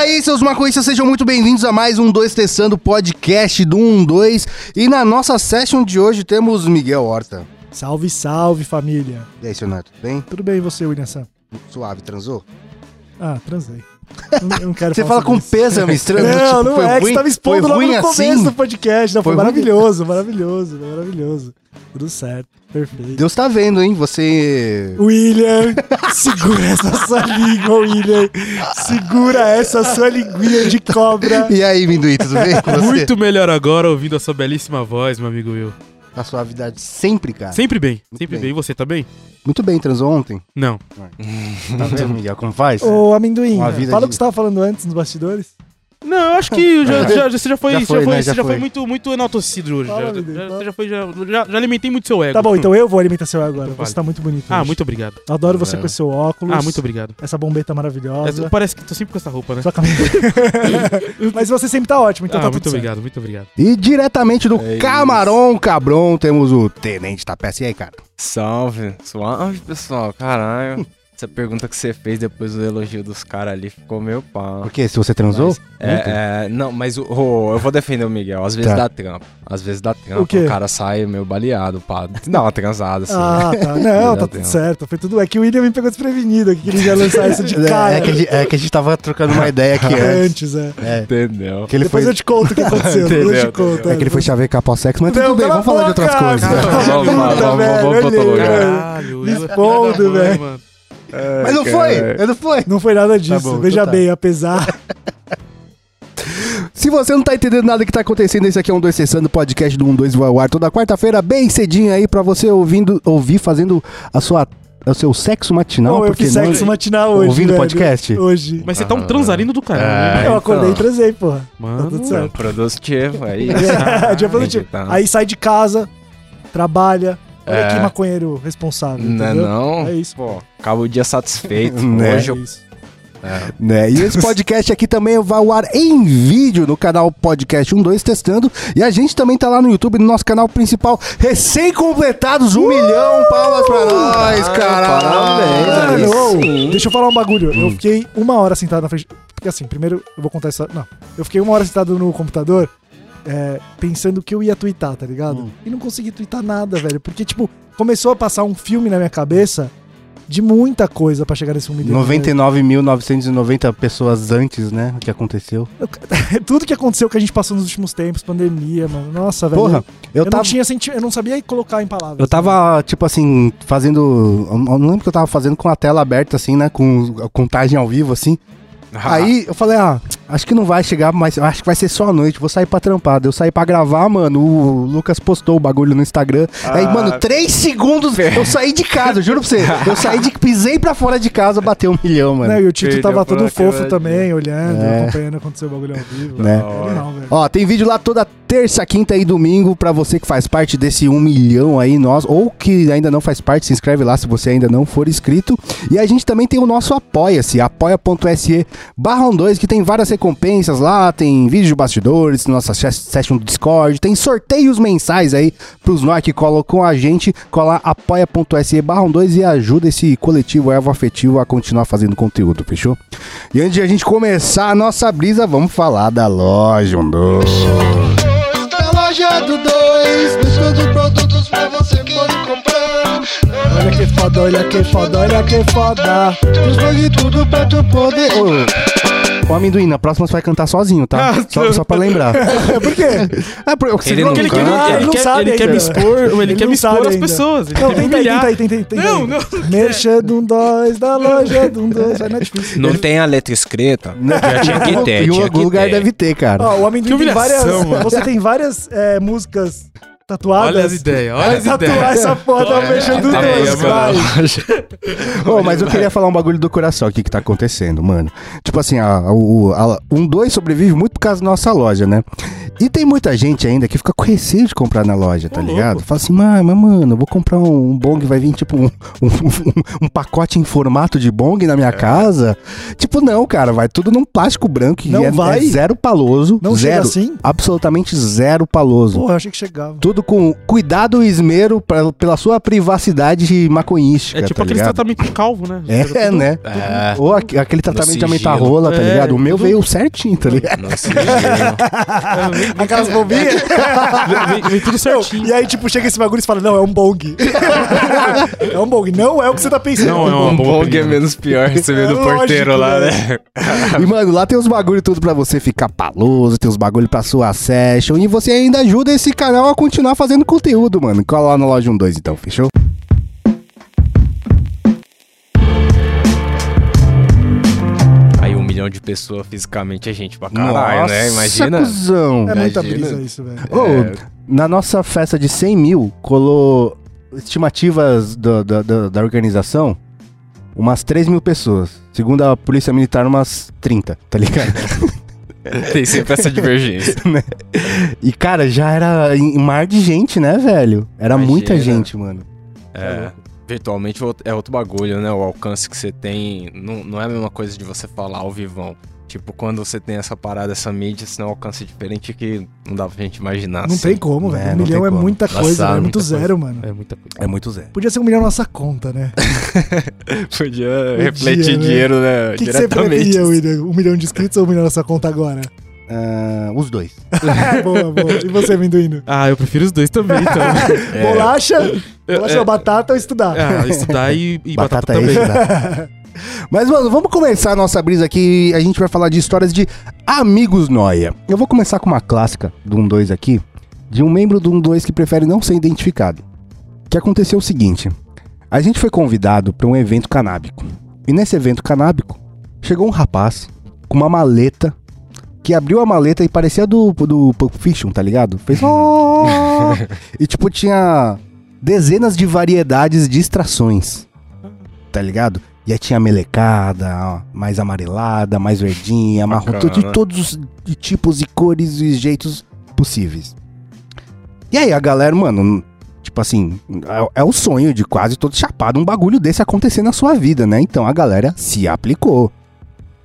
aí, seus maconhistas, sejam muito bem-vindos a mais um 2 Testando podcast do 12. E na nossa session de hoje temos Miguel Horta. Salve, salve, família. E aí, seu Neto, tudo bem? Tudo bem e você, William Sam? Suave, transou? Ah, transei. Não, eu não quero Você fala com isso. pêsame, estranho. Não, tipo, não foi é, que ruim, você tava expondo logo no começo assim. do podcast. Não, foi, Foi ruim? maravilhoso, maravilhoso, maravilhoso. Tudo certo, perfeito. Deus tá vendo, hein? Você. William, segura essa sua língua, William. Segura essa sua linguinha de cobra. E aí, Minduí, tudo bem com você? Muito melhor agora ouvindo a sua belíssima voz, meu amigo Will. A suavidade sempre, cara. Sempre bem, Muito sempre bem. bem. E você tá bem? Muito bem, transou ontem. Não. Tá vendo, Miguel, como faz? Ô, amendoim, fala de- o que você tava falando antes nos bastidores. Não, eu acho que já, já, já- você já foi, Já já foi, né? você Já já foi. foi muito, muito enaltecido hoje. Fala, Já, já, você já foi, já, já, já alimentei muito seu ego. Tá bom, então eu vou alimentar seu ego agora. Fale. Você tá muito bonito. Ah, hoje. muito obrigado. Adoro você É. com esse seu óculos. Ah, muito obrigado. Essa bombeta maravilhosa. Essa- parece que tô sempre com essa roupa, né? Sua camisa. Mas você sempre tá ótimo, então ah, tá muito certo. obrigado, muito obrigado. E diretamente do É. Camarão Cabron temos o Tenente Tapeça. E aí, cara? Salve, suave pessoal, caralho. Essa pergunta que você fez depois do elogio dos caras ali ficou meio pá. Por quê? Se você transou? Mas, é, é, não, mas o, o- eu vou defender o Miguel. Às vezes Tá. dá trampa. Às vezes dá trampa. O quê? O, cara sai meio baleado, pá. Dá uma transada assim. Ah, tá. Não, tá tudo certo. Foi tudo. É que o William me pegou desprevenido aqui, que ele ia lançar isso de cara. É, que a gente, é que a gente tava trocando uma ideia aqui antes. antes, é. É. Entendeu? Que ele Depois foi, eu te conto o que aconteceu. Depois eu te Entendeu, conto. é que ele foi chavecar pós sexo, mas Não, tudo bem, vamos falar de outras coisas. Vamos, vamos, vamos, vamos, vamos expondo, filha da mãe, velho. Mano. Mas não foi, não foi. Não foi nada disso. bom, Veja então tá. bem, apesar. Se você não tá entendendo nada que tá acontecendo, esse aqui é um 2 Sessando, podcast do 12 vai ao ar toda quarta-feira, bem cedinho aí, pra você ouvindo, ouvir, fazendo a sua, o seu sexo matinal. Não, eu porque fiz não- sexo matinal hoje. Ouvindo velho. podcast? Hoje. Mas você tá um Ah. transarino do caralho. É. né? Eu acordei e então. transei, porra. Tá Mano, tudo Não, certo. produtivo, é isso. É, dia produtivo. Então. Aí sai de casa, trabalha. Olha É. que maconheiro responsável. Não é entendeu? não? É isso. Pô, acaba o dia satisfeito. Né? Hoje É eu... isso. É. Né? E esse podcast aqui também vai ao ar em vídeo no canal Podcast 12 Testando. E a gente também tá lá no YouTube, no nosso canal principal, recém-completados um milhão. Palmas pra nós, Ah, caralho. parabéns, Mano, deixa eu falar um bagulho. Hum. Eu fiquei uma hora sentado na frente. Porque assim, primeiro eu vou contar essa. Não. Eu fiquei uma hora sentado no computador. É, pensando que eu ia twittar, tá ligado? Hum. E não consegui twittar nada, velho. Porque, tipo, começou a passar um filme na minha cabeça de muita coisa pra chegar nesse um milhão. 99.990 pessoas antes, né? O que aconteceu. Tudo que aconteceu que a gente passou nos últimos tempos, pandemia, mano. Nossa, velho. Porra, eu, eu, tava. não tinha senti... eu não sabia colocar em palavras. Eu tava, tipo assim, fazendo. Eu não lembro o que eu tava fazendo com a tela aberta, assim, né? Com a contagem ao vivo, assim. Aí eu falei, ah, acho que não vai chegar, mas acho que vai ser só à noite, vou sair pra trampar. Daí Eu saí pra gravar, mano. O Lucas postou o bagulho no Instagram. Aí, Ah. mano, três segundos eu saí de casa, juro pra você. Eu saí de. Pisei pra fora de casa, bateu um milhão, mano. Né, e o Tito Perdeu tava todo fofo também, olhando, É. acompanhando acontecer o bagulho ao vivo. Né? Velho. Ó, tem vídeo lá toda terça, quinta e domingo pra você que faz parte desse um milhão aí, nós, ou que ainda não faz parte, se inscreve lá se você ainda não for inscrito. E a gente também tem o nosso Apoia-se, apoia.se barra 2, que tem várias recompensas lá, tem vídeo de bastidores, nossa se- session do Discord, tem sorteios mensais aí pros nós que colam com a gente, cola apoia.se barra 2 e ajuda esse coletivo ervo afetivo a continuar fazendo conteúdo, fechou? E antes de a gente começar a nossa brisa, vamos falar da loja 12. Da loja do 2, buscando produtos pra você pode comprar. Olha que foda, olha que foda, olha que foda. Escolhe tudo pra tu poder. Ô, ô amendoim, na próxima você vai cantar sozinho, tá? Ah, só, só pra lembrar. Por quê? É, por, você Ele não- não Ele, quer, Ah, ele, ele não quer, sabe ele quer me expor, ele, Ele quer não me expor as pessoas. Ele Não, tenta aí, tenta aí, tenta aí, tenta Não, não. Mercha de um dois da loja de um dois. Não é difícil. Não tem a letra escrita? Já tinha que ter, Em algum lugar deve ter, cara. Ó, o amendoim tem várias. Você tem várias é, músicas tatuadas. Olha as ideias, olha as Tatuar ideias. essa foto é, Mercha do ideia, dois, vai. Ô, mas eu queria falar um bagulho do coração aqui que tá acontecendo, mano. Tipo assim, a, o, a, um 2 sobrevive muito por causa da nossa loja, né? E tem muita gente ainda que fica com receio de comprar na loja, tá Ô, ligado? louco. Fala assim, mas, mas, mano, eu vou comprar um, um bong, vai vir tipo um, um, um- um pacote em formato de bong na minha casa. Tipo, não, cara, vai tudo num plástico branco que Não é, vai? é zero paloso. Não chega zero. assim? Absolutamente zero paloso. Porra, eu achei que chegava. Tudo com cuidado e esmero pra- pela sua privacidade maconhística, É tipo tá aquele ligado? tratamento de calvo, né? É, né? É. Ou aqu- aquele tratamento de aumentar rola, tá É, ligado? O meu tudo- veio certinho, tá ligado? Gente. Aquelas bombinhas. Vem, vem tudo certinho. e aí, tipo, chega esse bagulho e você fala, não, é um bong. é um bong. Não é o que você tá pensando. Não, é Um bong é menos pior receber do Lógico, porteiro lá, né? né? E, mano, lá tem os bagulho tudo pra você ficar paloso, tem os bagulho pra sua session. E você ainda ajuda esse canal a continuar fazendo conteúdo, mano. Cola lá na loja 12 então, fechou? Milhão de pessoas fisicamente é gente pra caralho, né? Imagina. cuzão. É muita Imagina. brisa isso, velho. É. Na nossa festa de 100 mil, colou estimativas do- do- do- da organização, umas 3 mil pessoas. Segundo a polícia militar, umas 30, tá ligado? Tem sempre essa divergência. e, cara, já era em mar de gente, né, velho? Era Imagina. muita gente, mano. É, virtualmente outro- é outro bagulho, né? O alcance que você tem não, não é a mesma coisa de você falar ao vivão. Tipo, quando você tem essa parada, essa mídia, você tem um alcance diferente que não dá pra gente imaginar. Não assim. tem como, É, velho. Um não milhão é como. muita Nossa, coisa, velho. É muito coisa. zero, mano. É muita coisa. É muito zero. Podia ser um milhão na nossa conta, né? Podia refletir né? dinheiro, né? O que, que você diretamente. preferia, William? Um milhão de inscritos ou um milhão na sua conta agora? Ah, os dois. boa, boa. E você, Mendoino? Ah, eu prefiro os dois também, então. É. Bolacha? Bolacha É. ou batata ou estudar? ah, estudar e, e batata, Batata também. esse, tá? Mas, mano, vamos começar a nossa brisa aqui. A gente vai falar de histórias de amigos noia. Eu vou começar com uma clássica do 1-2 aqui, de um membro do 1-2 que prefere não ser identificado. Que aconteceu o seguinte: a gente foi convidado para um evento canábico. E nesse evento canábico, chegou um rapaz com uma maleta. Que abriu a maleta e parecia do, do Pulp Fiction, tá ligado? Fez. "Oh!" e tipo, tinha dezenas de variedades de extrações tá ligado? E aí tinha melecada, ó, mais amarelada, mais verdinha, marrom, Bacana. tudo de todos os tipos e cores e jeitos possíveis. E aí a galera, mano, tipo assim, é, é o sonho de quase todo chapado um bagulho desse acontecer na sua vida, né? Então a galera se aplicou.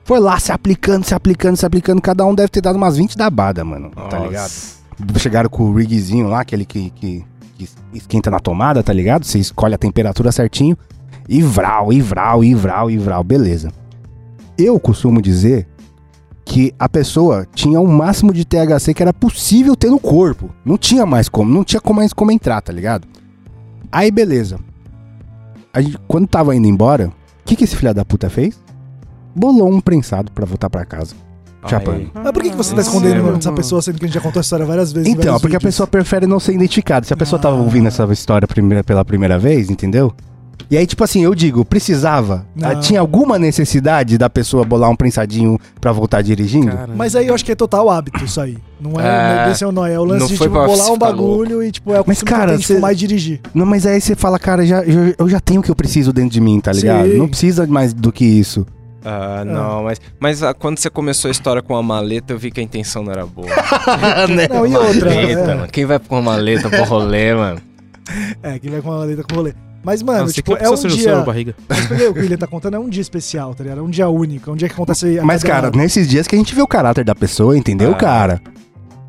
Foi lá se aplicando, se aplicando, se aplicando, cada um deve ter dado umas 20 da bada, mano, tá Nossa. ligado? Chegaram com o rigzinho lá, aquele que, que, que esquenta na tomada, tá ligado? Você escolhe a temperatura certinho. E vral, e vral, e vral, e vral, beleza. Eu costumo dizer que a pessoa tinha o máximo de THC que era possível ter no corpo. Não tinha mais como, não tinha mais como entrar, tá ligado? Aí beleza. Gente, quando tava indo embora, o que, que esse filho da puta fez? Bolou um prensado pra voltar pra casa. Chapando. Mas por que, que você tá Ah, escondendo o nome dessa pessoa, sendo que a gente já contou a história várias vezes? Então, porque a vídeos? pessoa prefere não ser identificada. Se a pessoa tava Ah. ouvindo essa história primeira, pela primeira vez, entendeu? E aí, tipo assim, eu digo, precisava? Não. Ah, Tinha alguma necessidade da pessoa bolar um prensadinho pra voltar dirigindo? Cara, Mas aí eu acho que é total hábito isso aí. Não é, É, não é esse é o nó, é o lance de tipo, bolar um bagulho e tipo, é o Mas, cara, tem cê- e dirigir. Não, mas aí você fala, cara, já, já- eu já tenho o que eu preciso dentro de mim, tá ligado? Sim. Não precisa mais do que isso. Ah, não, mas, mas ah, quando você começou a história com a maleta, eu vi que a intenção não era boa. Não, e outra. Maleta, é, mano. Quem vai com uma maleta pro rolê, mano? é, que vai com uma maleta com rolê. Mas, a mano, não tipo, que é a um pessoa seja dia. sua barriga. Mas porque o que o William tá contando é um dia especial, tá ligado? É um dia único, é um dia que acontece. a Mas, cada- cara, nesses dias que a gente vê o caráter da pessoa, entendeu, Ah. cara?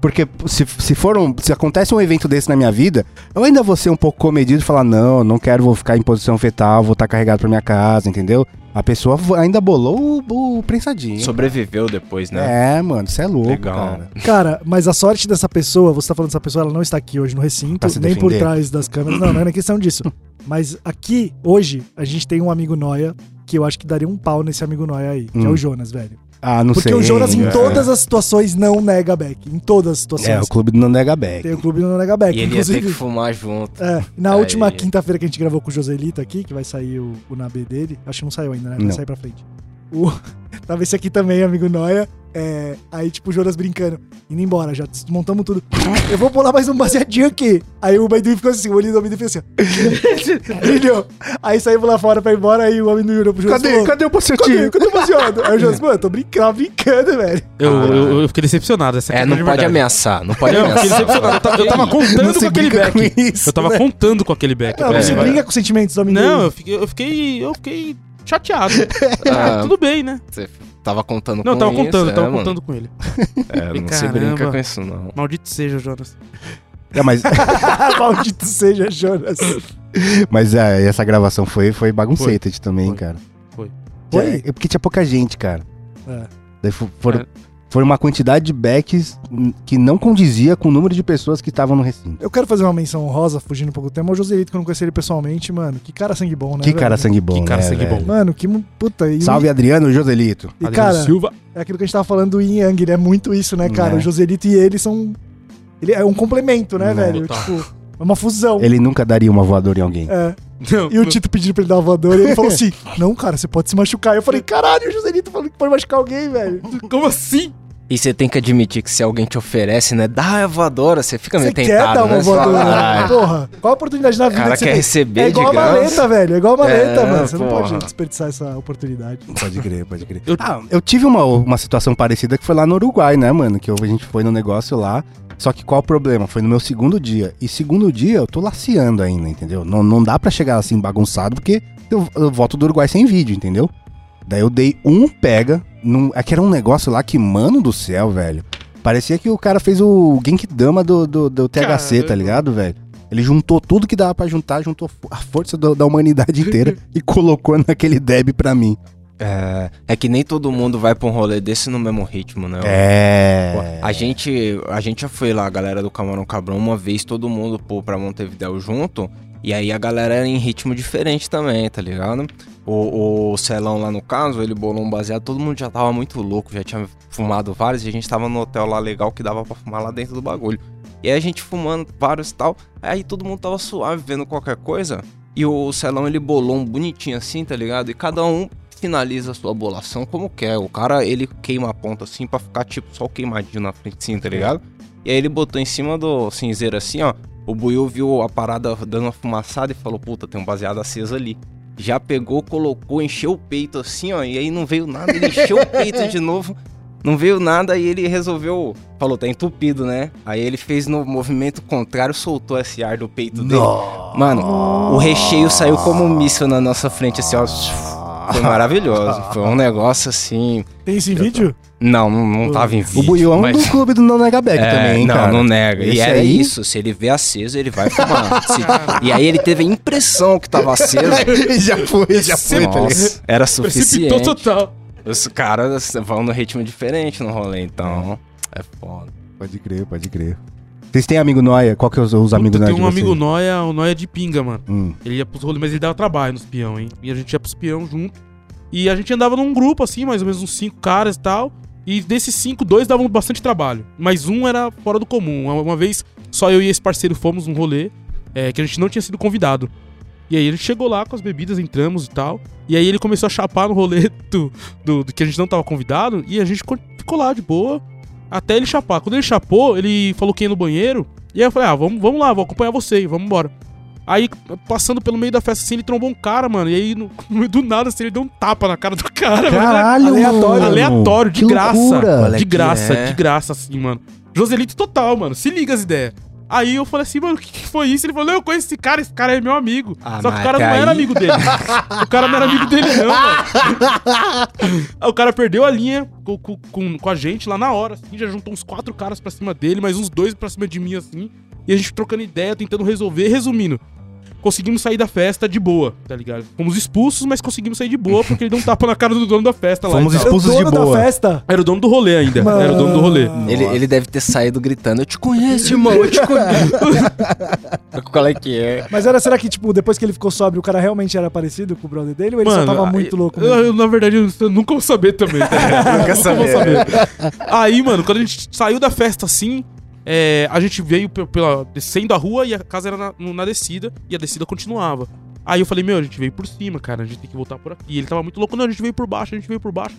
Porque se, se for um, se acontece um evento desse na minha vida, eu ainda vou ser um pouco comedido e falar, não, não quero, vou ficar em posição fetal, vou estar carregado pra minha casa, entendeu? A pessoa ainda bolou o, o prensadinho. Sobreviveu depois, né? É, mano, você é louco, Legal. cara. Cara, mas a sorte dessa pessoa, você tá falando dessa pessoa, ela não está aqui hoje no recinto, se nem por defender. trás das câmeras. Não, não é na questão disso. Mas aqui, hoje, a gente tem um amigo Noia que eu acho que daria um pau nesse amigo Noia aí, que é Hum. o Jonas, velho. Ah, não Porque sei. o Jonas, em é. todas as situações, não nega back. Em todas as situações. É, o clube não nega back. Tem o clube não nega back. E ele ia ter inclusive. que fumar junto. É, na Aí. última quinta-feira que a gente gravou com o Joselito aqui, que vai sair o, o Nabê dele, acho que não saiu ainda, né? Vai Não. sair pra frente. O, tava esse aqui também, amigo Noia. É, aí, tipo, o Jonas brincando, indo embora, já desmontamos tudo. Eu vou pular mais um baseadinho aqui. Aí o amendoim ficou assim, o olhinho do amendoim fez assim, ó. Brilhou. Aí saímos lá fora pra ir embora, aí o amendoim olhou pro Jonas Cadê? falou, Cadê o Cadê? bocetinho? Cadê o baseado? Aí o Jonas, mano, eu tô brincando, brincando, velho. Eu, eu, eu fiquei decepcionado. Essa É, não pode ameaçar, não pode Não, eu fiquei ameaçar. decepcionado. Eu tava, eu tava contando com aquele back. com isso, eu tava né? contando com aquele back. Não, falei, brinca com os sentimentos do amendoim. Não, eu fiquei, eu fiquei, eu fiquei chateado. Ah, Ah, tudo bem, né? Você tava contando Não, com eu tava isso, contando, é, eu tava mano. contando com ele. É, não se brinca com isso, não. Maldito seja, Jonas. É, mas Maldito seja, Jonas. mas é, essa gravação foi, foi bagunceted também, Foi. cara. Foi. Foi? É porque tinha pouca gente, cara. É. Daí fo- foram, É. foi uma quantidade de backs que não condizia com o número de pessoas que estavam no recinto. Eu quero fazer uma menção honrosa, fugindo um pouco do tema. O Joselito, que eu não conheci ele pessoalmente, mano. Que cara sangue bom, né? que cara velho? sangue bom, Que cara né, sangue velho? bom. Mano, que. Puta. E, Salve Adriano Joselito. E, Adriano cara, Silva. é aquilo que a gente tava falando do Yin Yang, ele é muito isso, né, cara? É. O Joselito e ele são. Ele é um complemento, né, É. velho? Total. Tipo, é uma fusão. Ele nunca daria uma voadora em alguém. É. Não, E o Tito pedindo pra ele dar uma voadora e ele falou assim: Não, cara, você pode se machucar. Eu falei: Caralho, o Joselito falando que pode machucar alguém, velho. Como assim? E você tem que admitir que se alguém te oferece, né, dá a voadora, você fica meio Você quer tentado, dar uma né? Voadora? "Caralho, Porra, qual a oportunidade na O vida cara que você quer tem? receber É igual a graça. maleta, velho. É igual a maleta, É, mano. Você não porra. pode desperdiçar essa oportunidade. Pode crer, pode crer. Eu- Ah, eu tive uma, uma situação parecida que foi lá no Uruguai, né, mano? Que a gente foi no negócio lá. Só que qual o problema? Foi no meu segundo dia. E segundo dia eu tô laceando ainda, entendeu? Não, não dá pra chegar assim bagunçado, porque eu, eu volto do Uruguai sem vídeo, entendeu? Daí eu dei um pega. Num, é que era um negócio lá que, mano do céu, velho. Parecia que o cara fez o Genkidama do, do, do THC, tá ligado, velho? Ele juntou tudo que dava pra juntar, juntou a força do- da humanidade inteira e colocou naquele deb pra mim. É, é que nem todo mundo vai pra um rolê desse no mesmo ritmo, né? É. A gente, a gente já foi lá, a galera do Camarão Cabrão, uma vez todo mundo pô, pra Montevidéu junto. E aí a galera era em ritmo diferente também, tá ligado? O, o Celão lá no caso, ele bolou um baseado, todo mundo já tava muito louco, já tinha fumado vários e a gente tava no hotel lá legal que dava pra fumar lá dentro do bagulho. E aí a gente fumando vários e tal, aí todo mundo tava suave vendo qualquer coisa. E o Celão ele bolou um bonitinho assim, tá ligado? E cada um finaliza a sua bolação como quer. O cara, ele queima a ponta assim pra ficar tipo só o queimadinho na frente assim, tá ligado? E aí ele botou em cima do cinzeiro assim, ó. O Buiu viu a parada dando uma fumaçada e falou, puta, tem um baseado aceso ali. Já pegou, colocou, encheu o peito assim, ó. E aí não veio nada, ele encheu o peito de novo. Não veio nada e ele resolveu. Falou, tá entupido, né? Aí ele fez no movimento contrário, soltou esse ar do peito dele. Mano, o recheio saiu como um míssil na nossa frente, assim, ó. Foi maravilhoso. Foi um negócio assim. Tem esse vídeo? Não, não, não tava em vídeo. O Buiu é um mas- do clube do Não Nega Back É, também, hein, não, cara. não nega. E Esse era aí- isso. Se ele vê aceso, ele vai fumar. Se- E aí ele teve a impressão que tava aceso. já foi, já foi, tá? Nossa, era Precipitou suficiente. total. Os caras vão no ritmo diferente no rolê, então. É foda. Pode crer, pode crer. Vocês têm amigo Noia? Qual que é os, os amigos Noia tem um amigo? Noia, o Noia de pinga, mano. Hum. Ele ia pros rolês, mas ele dava trabalho nos peão, hein? E a gente ia pros peão junto. E a gente andava num grupo, assim, mais ou menos uns cinco caras e tal. E desses cinco, dois davam bastante trabalho. Mas um era fora do comum. Uma, vez, só eu e esse parceiro fomos num rolê é, que a gente não tinha sido convidado. E aí ele chegou lá com as bebidas, entramos e tal. E aí ele começou a chapar no rolê do, do, do que a gente não tava convidado. E a gente co- ficou lá de boa. Até ele chapar. Quando ele chapou, ele falou que ia no banheiro. E aí eu falei, ah, vamos, vamos lá, vou acompanhar você, vamos embora. Aí, passando pelo meio da festa assim, ele trombou um cara, mano. E aí, no, no meio do nada, assim, ele deu um tapa na cara do cara, mano. Caralho, Aleatório. mano. Aleatório, de Que graça. De graça, é. de graça, assim, mano. Joselito total, mano. Se liga as ideias. Aí eu falei assim, mano, o que, que foi isso? Ele falou, não, eu conheço esse cara, esse cara é meu amigo. Ah, Só que o cara não aí- era amigo dele. o cara não era amigo dele, não, mano. O cara perdeu a linha com, com, com, com a gente lá na hora, assim, já juntou uns quatro caras pra cima dele, mais uns dois pra cima de mim, assim. E a gente trocando ideia, tentando resolver. Resumindo, conseguimos sair da festa de boa, tá ligado? Fomos expulsos, mas conseguimos sair de boa porque ele deu um tapa na cara do dono da festa lá. Fomos expulsos. o dono de boa. da festa. Era o dono do rolê ainda. Era o dono do rolê. Mano. Ele, ele deve ter saído gritando: Eu te conheço, irmão, eu te conheço. Qual é que é? Mas era, será que, tipo, depois que ele ficou sóbrio, o cara realmente era parecido com o brother dele? Ou ele só tava muito louco eu, mesmo? eu, na verdade, eu, eu nunca vou saber também. Tá ligado? nunca vou saber. Aí, mano, quando a gente saiu da festa assim, é, a gente veio pe- pela, descendo a rua e a casa era na, na descida e a descida continuava. Aí eu falei, meu, a gente veio por cima, cara, a gente tem que voltar por aqui. E ele tava muito louco, não, a gente veio por baixo, a gente veio por baixo.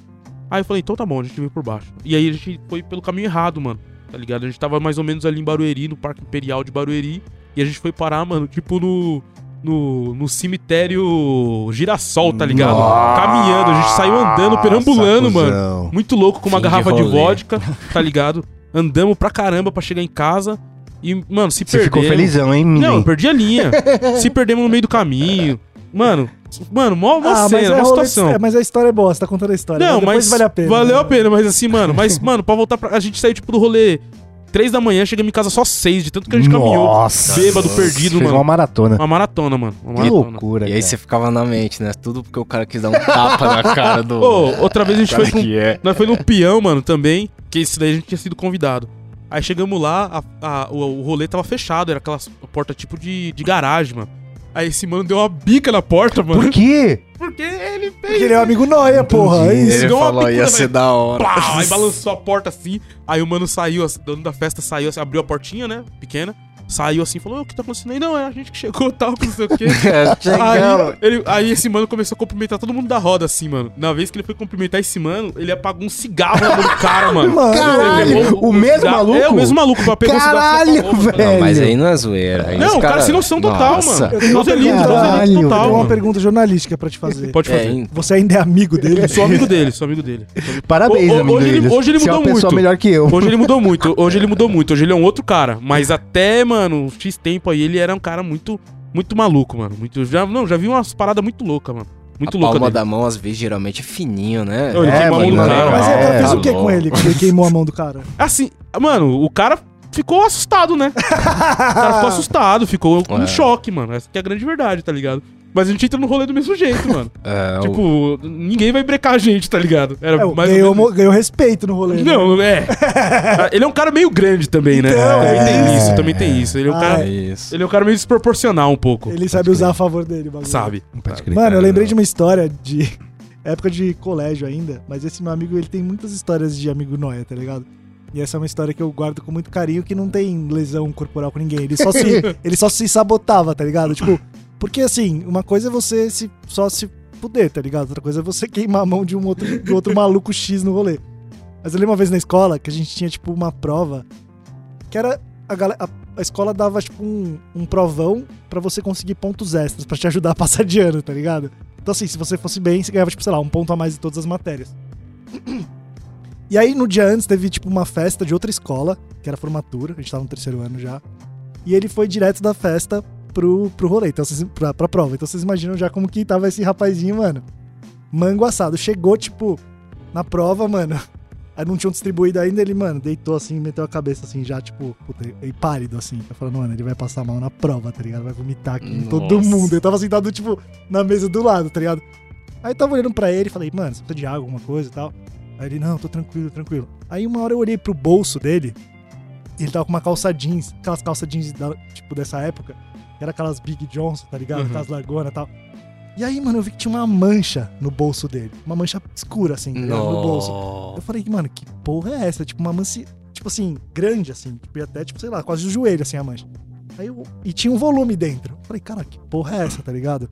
Aí eu falei, então tá bom, a gente veio por baixo. E aí a gente foi pelo caminho errado, mano. Tá ligado? A gente tava mais ou menos ali em Barueri, no Parque Imperial de Barueri. E a gente foi parar, mano, tipo no. No, no cemitério Girassol, tá ligado? Nossa, Caminhando, a gente saiu andando, perambulando, mano. Muito louco com uma Fim de garrafa de, rolê. vodka, tá ligado? Andamos pra caramba pra chegar em casa. E, mano, se Você perdemos. ficou felizão, hein, Não, eu menino? perdi a linha. se perdemos no meio do caminho. Mano, mano, mó, mó Ah, mas, cena, é mó rolê- situação. é, mas a história é boa, você tá contando a história. Não, depois mas vale a pena. Valeu né? a pena, mas assim, mano, mas, mano, pra voltar pra. A gente saiu, tipo, do rolê 3 da manhã, chegamos em casa só 6, de tanto que a gente caminhou. Nossa. Bêbado, perdido, Fez mano. uma maratona. Uma maratona, mano. Uma Que maratona. loucura, E aí cara. você ficava na mente, né? Tudo porque o cara quis dar um tapa na cara do. Ô, outra vez a gente foi com. que é. Nós foi no peão, mano, também. Que esse daí a gente tinha sido convidado. Aí chegamos lá, a- a- o, o rolê tava fechado, era aquela porta tipo de, de garagem, mano. Aí esse mano deu uma bica na porta, mano. Por quê? Porque ele fez. Porque ele é um amigo noia, porra. É isso. Ele deu uma falou, ia ser velho. da hora. Plau, aí balançou a porta assim. Aí o mano saiu, assim, o dono da festa saiu, assim, abriu a portinha, né? Pequena. Saiu assim, falou: "Ô, O que tá acontecendo aí? Não, é a gente que chegou tal, que não sei o quê. Chegamos. Aí, ele- aí esse mano começou a cumprimentar todo mundo da roda, assim, mano. Na vez que ele foi cumprimentar esse mano, ele apagou um cigarro na mão do cara, mano. Mano, Caralho, Ele levou o mesmo cigarro- maluco? É, o mesmo maluco, pra pegar Caralho, o cigarro. mano. Não, mas Velho. aí não é zoeira. Aí Não, o cara sem noção total, Nossa. mano. Eu tenho uma Joselito, pergunta- Caralho, Joselito eu total, tenho uma mano. pergunta jornalística pra te fazer. Pode fazer. É, hein? Você ainda é amigo dele? Sou amigo dele, sou amigo dele. Parabéns, O- amigo hoje ele- deles. hoje ele é mudou muito. melhor que eu. Hoje ele mudou muito, hoje ele mudou muito, hoje ele é um outro cara. Mas até, mano, um X tempo aí, ele era um cara muito, muito maluco, mano. Muito, já, não, já vi umas paradas muito loucas, mano. Muito a louca palma dele. da mão, às vezes, geralmente é fininho, né? Ele É, queimou a mão do mano, cara. Mas É, ele fez tá o que com ele? Que ele queimou a mão do cara? Assim, mano, o cara ficou assustado, né? O cara ficou assustado, ficou com É. choque, mano. Essa que é a grande verdade, tá ligado? Mas a gente entra no rolê do mesmo jeito, mano. É, o- tipo, ninguém vai brecar a gente, tá ligado? Era É, mais ganhou, menos... ganhou respeito no rolê. né? Não, é. Ele é um cara meio grande também, né? Então, também é. tem isso, também tem isso. Ele é um Ah, cara, é isso. ele é um cara meio desproporcional um pouco. Ele sabe usar a favor dele, o bagulho. Sabe? Pode crer. Mano, eu lembrei de uma história de época de colégio ainda, mas esse meu amigo, ele tem muitas histórias de amigo noia, tá ligado? E essa é uma história que eu guardo com muito carinho, que não tem lesão corporal com ninguém. Ele só se, ele só se sabotava, tá ligado? Tipo, porque assim, uma coisa é você se, só se fuder, tá ligado? Outra coisa é você queimar a mão de um outro, de outro maluco X no rolê. Mas eu lembro uma vez na escola que a gente tinha, tipo, uma prova que era. A, galera, a, a escola dava, tipo, um, um provão pra você conseguir pontos extras, pra te ajudar a passar de ano, tá ligado? Então, assim, se você fosse bem, você ganhava, tipo, sei lá, um ponto a mais em todas as matérias. E aí, no dia antes, teve, tipo, uma festa de outra escola, que era formatura, a gente tava no terceiro ano já. E ele foi direto da festa pro, pro rolê, então, vocês, pra, pra prova. Então, vocês imaginam já como que tava esse rapazinho, mano. Mango assado. Chegou, tipo, na prova, mano. Aí não tinham distribuído ainda, ele, mano, deitou assim, meteu a cabeça assim, já, tipo, puta, e pálido assim. Eu falando, mano, ele vai passar mal na prova, tá ligado? Vai vomitar aqui em todo mundo. Eu tava sentado, tipo, na mesa do lado, tá ligado? Aí eu tava olhando pra ele e falei, mano, você precisa de água, alguma coisa e tal? Aí ele, não, tô tranquilo, tranquilo. Aí uma hora eu olhei pro bolso dele, e ele tava com uma calça jeans, aquelas calças jeans, da- tipo, dessa época, era aquelas Big Johnson, tá ligado? Uhum. Aquelas largonas e tal. E aí, mano, eu vi que tinha uma mancha no bolso dele. Uma mancha escura, assim, tá ligado? no bolso. Eu falei, mano, que porra é essa? Tipo, uma mancha, tipo assim, grande, assim. Tipo, até, tipo, sei lá, quase o joelho, assim, a mancha. Aí eu, e tinha um volume dentro. Eu falei, cara, que porra é essa, tá ligado?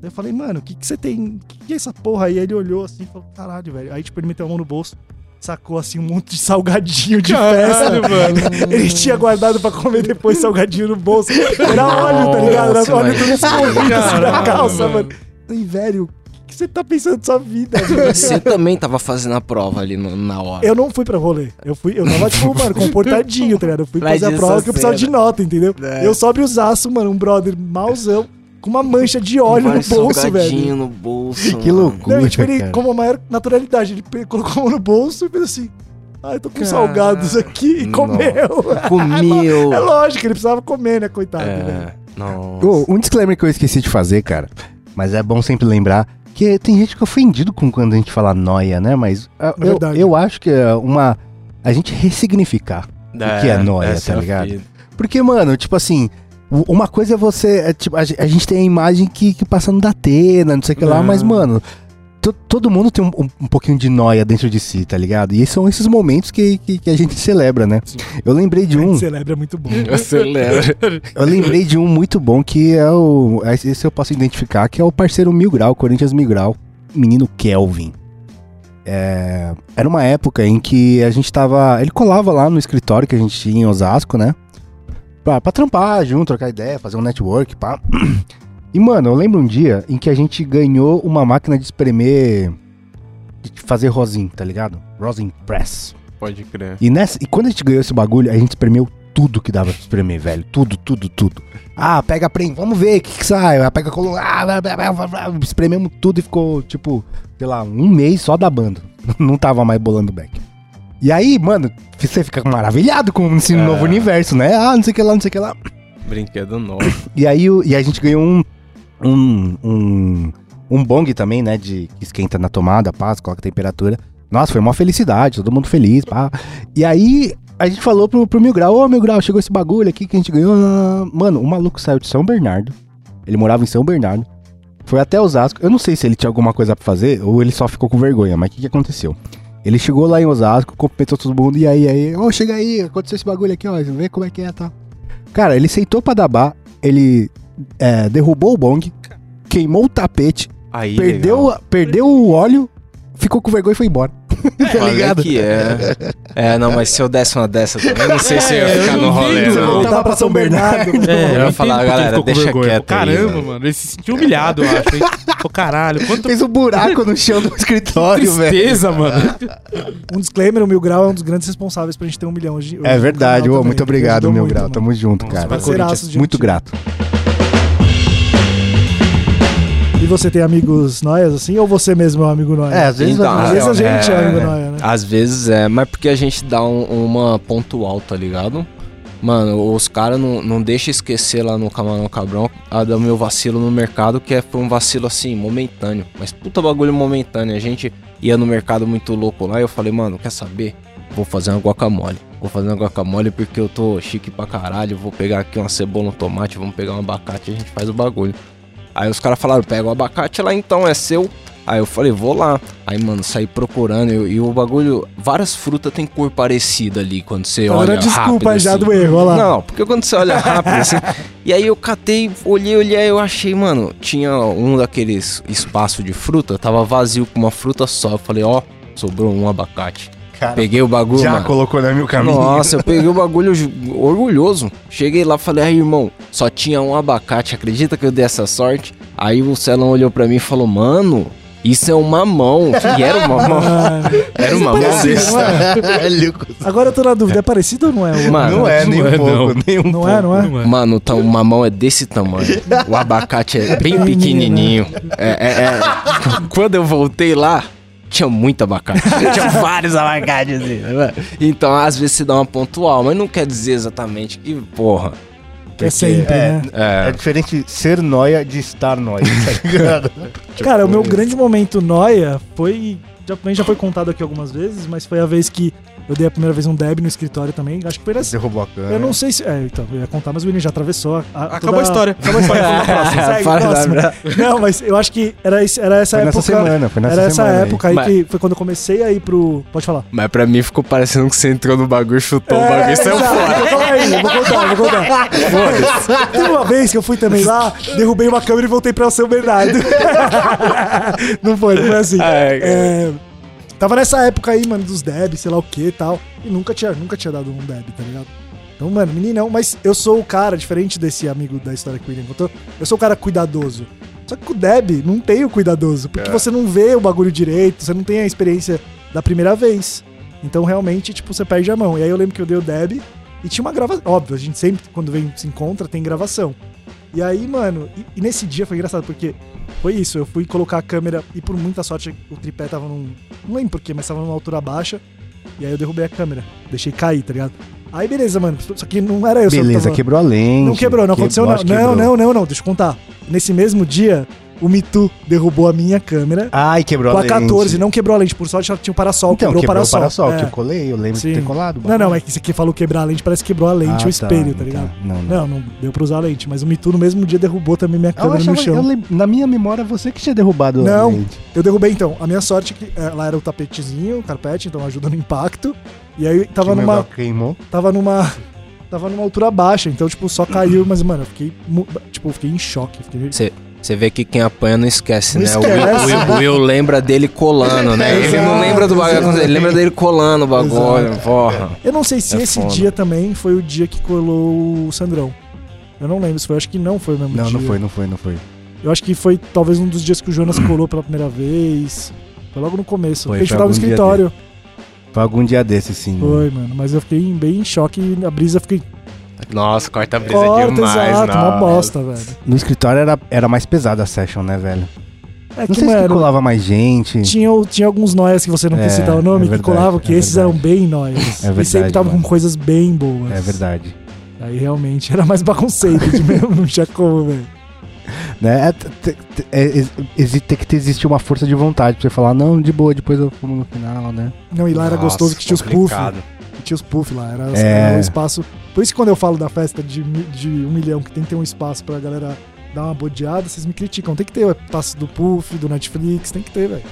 Daí eu falei, mano, o que que você tem? O que, que é essa porra aí? Aí ele olhou assim e falou, caralho, velho. Aí, tipo, ele meteu a mão no bolso, sacou, assim, um monte de salgadinho de festa. Caralho, mano. Ele tinha guardado pra comer depois salgadinho no bolso. Era óleo, tá ligado? Era óleo tudo escorrido assim na Caralho, calça, mano. mano. Falei, velho, o que você tá pensando da sua vida, velho? Você também tava fazendo a prova ali no- na hora. Eu não fui pra rolê. Eu fui, eu tava, tipo, mano, comportadinho, tá ligado? Eu fui Mas fazer a prova que eu precisava de nota, entendeu? É. Eu sobe os aços, mano, um brother mauzão, com uma mancha de óleo no bolso, salgadinho velho. no bolso. Que loucura. Não, tipo, ele, cara. com a maior naturalidade, ele colocou a mão no bolso e fez assim. Ah, eu tô com Caralho. salgados aqui e comeu. Comeu. É lógico, ele precisava comer, né, coitado. É, nossa. Ô, um disclaimer que eu esqueci de fazer, cara, mas é bom sempre lembrar que tem gente que fica ofendido com quando a gente fala noia, né? Mas ah, É eu, verdade. eu acho que é uma. A gente ressignificar. que é nóia, essa tá é a ligado? Porque, mano, tipo assim. Uma coisa é você. é, tipo, a, a gente tem a imagem que, que passa no Datena, não sei o que lá, mas, mano. to- Todo mundo tem um, um- um pouquinho de noia dentro de si, tá ligado? E são esses momentos que, que, que a gente celebra, né? Sim. Eu lembrei de um. Celebra é muito bom. Acelera. Eu lembrei de um muito bom que é o. Esse eu posso identificar, que é o parceiro Mil Grau, Corinthians Mil Grau, menino Kelvin. é, era uma época em que a gente tava. Ele colava lá no escritório que a gente tinha em Osasco, né? Pra, pra trampar junto, trocar ideia, fazer um network, pá. E, mano, eu lembro um dia em que a gente ganhou uma máquina de espremer. de fazer rosin, tá ligado? Rosin Press. Pode crer. E, nessa, e quando a gente ganhou esse bagulho, a gente espremeu tudo que dava pra espremer, velho. Tudo, tudo, tudo. Ah, pega prem, vamos ver o que, que sai. Ah, Pega coluna. Ah, blá, blá, blá, blá, blá. esprememos tudo e ficou, tipo, sei lá, um mês só da banda. Não tava mais bolando back. E aí, mano, você fica maravilhado com esse É. novo universo, né? Ah, não sei o que lá, não sei o que lá. Brinquedo novo. E aí e a gente ganhou um. Um. Um, um bong também, né? De que esquenta na tomada, você coloca a temperatura. Nossa, foi uma felicidade, todo mundo feliz, pá. E aí a gente falou pro, pro Mil Grau, ô Mil Grau, chegou esse bagulho aqui que a gente ganhou. Mano, o maluco saiu de São Bernardo. Ele morava em São Bernardo. Foi até Osasco. Eu não sei se ele tinha alguma coisa pra fazer ou ele só ficou com vergonha, mas o que, que aconteceu? Ele chegou lá em Osasco, cumprimentou todo mundo, e aí, aí, ô, chega aí, aconteceu esse bagulho aqui, ó, vê como é que é, tá? Cara, ele sentou pra dabar, ele é, derrubou o bong, queimou o tapete, Aí, perdeu, perdeu o óleo, ficou com vergonha e foi embora. tá ligado? que é. É, não, mas se eu desse uma dessa também, não sei se eu ia É, eu ficar no rolê, não. não. Voltar pra São Bernardo. É, Eu ia falar, galera, deixa vergonha. quieto aí, Caramba, velho. mano. Ele se sentiu humilhado, eu acho. hein? Pô, caralho, quanto Fez um buraco no chão do escritório, velho. tristeza, mano. Um disclaimer, o Mil Grau é um dos grandes responsáveis pra gente ter um milhão hoje. É verdade, ô, muito obrigado, muito, grau. Tamo junto, cara. Muito grato. Você tem amigos noias assim, ou você mesmo é um amigo noia? É, às vezes Então, Às vezes a gente é, é, amigo noia, né? Às vezes é, mas porque a gente dá um- uma pontual, tá ligado? Mano, os caras não, não deixam esquecer lá no Camarão Cabrão a do meu vacilo no mercado, que é, foi um vacilo assim, momentâneo. Mas puta bagulho momentâneo. A gente ia no mercado muito louco lá e eu falei, mano, quer saber? Vou fazer uma guacamole. Vou fazer uma guacamole porque eu tô chique pra caralho. Vou pegar aqui uma cebola, um tomate, vamos pegar um abacate e a gente faz o bagulho. Aí os caras falaram, pega o abacate lá então, é seu. Aí eu falei, vou lá. Aí, mano, saí procurando e, e o bagulho. Várias frutas têm cor parecida ali quando você Tá olha. desculpa rápido, já assim. do erro, olha lá. Não, porque quando você olha rápido assim. e aí eu catei, olhei, olhei, eu achei, mano, tinha um daqueles espaços de fruta, tava vazio com uma fruta só. Eu falei, ó, sobrou um abacate. Cara, Peguei o bagulho, já mano. colocou no meu caminho. Nossa, eu peguei o bagulho orgulhoso. Cheguei lá falei, aí irmão, só tinha um abacate, acredita que eu dei essa sorte? Aí o Celão olhou pra mim e falou, mano, isso é um mamão. E era um mamão. Era um mamão parecido, desse. é? Agora eu tô na dúvida, é parecido ou não é? Mano, não é nem não um é, pouco, não. nem um Não é, não é? Não é. Mano, então, o mamão é desse tamanho. O abacate é bem pequenininho. É, é- é- Quando eu voltei lá, tinha muito abacate. tinha vários abacates assim. né? Então, às vezes se dá uma pontual, mas não quer dizer exatamente que, porra. É sempre, é, né? É É, diferente ser noia de estar noia, tá ligado? Cara, o meu Tipo, grande momento noia foi. Já, também já foi contado aqui algumas vezes, mas foi a vez que eu dei a primeira vez um deb no escritório também. Acho que foi nessa. Derrubou a câmera. Eu não sei se. É, então, eu ia contar, mas o Vini já atravessou a. a- Acabou toda- a história. Acabou a história. Segue, próxima. Não, mas eu acho que era, esse- era essa Foi época. nessa semana, foi nessa era essa semana aí. época aí, Mas- que foi quando eu comecei a ir pro. Pode falar. Mas pra mim ficou parecendo que você entrou no bagulho, chutou o bagulho e saiu exato. fora. Calma aí, vou contar, vou contar. Teve uma vez que eu fui também lá, derrubei uma câmera e voltei pra São Bernardo. não foi, não foi assim. Ai, É, tava nessa época aí, mano, dos deb, sei lá o que e tal. E nunca tinha, nunca tinha dado um deb, tá ligado? Então, mano, meninão, mas eu sou o cara, diferente desse amigo da história que o William contou, eu sou o cara cuidadoso. Só que com o Deb, não tem o cuidadoso, porque você não vê o bagulho direito, você não tem a experiência da primeira vez. Então, realmente, tipo, você perde a mão. E aí eu lembro que eu dei o Deb e tinha uma gravação. Óbvio, a gente sempre, quando vem se encontra, tem gravação. E aí, mano, e, e nesse dia foi engraçado, porque foi isso, eu fui colocar a câmera e por muita sorte o tripé tava num. Não lembro porquê, mas tava numa altura baixa. E aí eu derrubei a câmera. Deixei cair, tá ligado? Aí beleza, mano. Só que não era eu só que Beleza, tava- quebrou a lente. Não quebrou, não aconteceu Quebrou, não. acho que Não, não, não, não. Deixa eu contar. Nesse mesmo dia, o Mitu derrubou a minha câmera. Ai, quebrou com a a lente. 14, não quebrou a lente. Por sorte, ela tinha um parasol, Então, quebrou, quebrou o parasol. É. que eu colei, eu lembro de Sim. ter colado. Não, não, é que você que falou quebrar a lente, parece que quebrou a lente, Ah, o espelho, tá, tá, ligado? Não, não. Não, não deu pra usar a lente, mas o Mitu no mesmo dia derrubou também minha câmera achava, no chão. eu lem- na minha memória, você que tinha derrubado a Não. lente. Eu derrubei então. A minha sorte é que eh, lá era o tapetezinho, o carpete, então ajuda no impacto. E aí tava Que o numa. queimou. Tava numa. Tava numa altura baixa, então, tipo, só caiu, mas, mano, eu fiquei. Tipo, eu fiquei em choque. Fiquei... Você Você vê que quem apanha não esquece, Não né? O esquece. Will, o Will- o Will lembra dele colando, né? Ele não Exato, lembra do bagulho, ele lembra dele colando o bagulho, porra. Eu não sei se É esse foda. dia também foi o dia que colou o Sandrão. Eu não lembro se foi, acho que não foi o mesmo Não, dia. não foi, não foi, não foi. Eu acho que foi talvez um dos dias que o Jonas colou pela primeira vez. Foi logo no começo. Foi, a gente foi tava no escritório. Foi algum dia desses, sim. mano. Foi, mano. Mas eu fiquei bem em choque e a brisa fiquei. Nossa, corta a brisa Corta, demais, exato, uma bosta, velho. No escritório era, era mais pesada a session, né, velho? É Não que, sei se mano, colava mais gente. tinha, tinha alguns noias que você não É, quis citar o nome, é que verdade, colavam, que é esses verdade. eram bem noias. É e sempre verdade, estavam com coisas bem boas. É verdade. Aí realmente era mais bagunceiro mesmo, não tinha como, velho. Né? É, te- te- é, tem que ter- existir uma força de vontade pra você falar, não, de boa, depois eu fumo no final, né? Não, e lá era gostoso que tinha os puff. Tinha os puff lá, era, É. um espaço. Por isso que quando eu falo da festa de, de um milhão, que tem que ter um espaço pra galera dar uma bodeada, vocês me criticam. Tem que ter o espaço do puff, do Netflix, tem que ter, velho.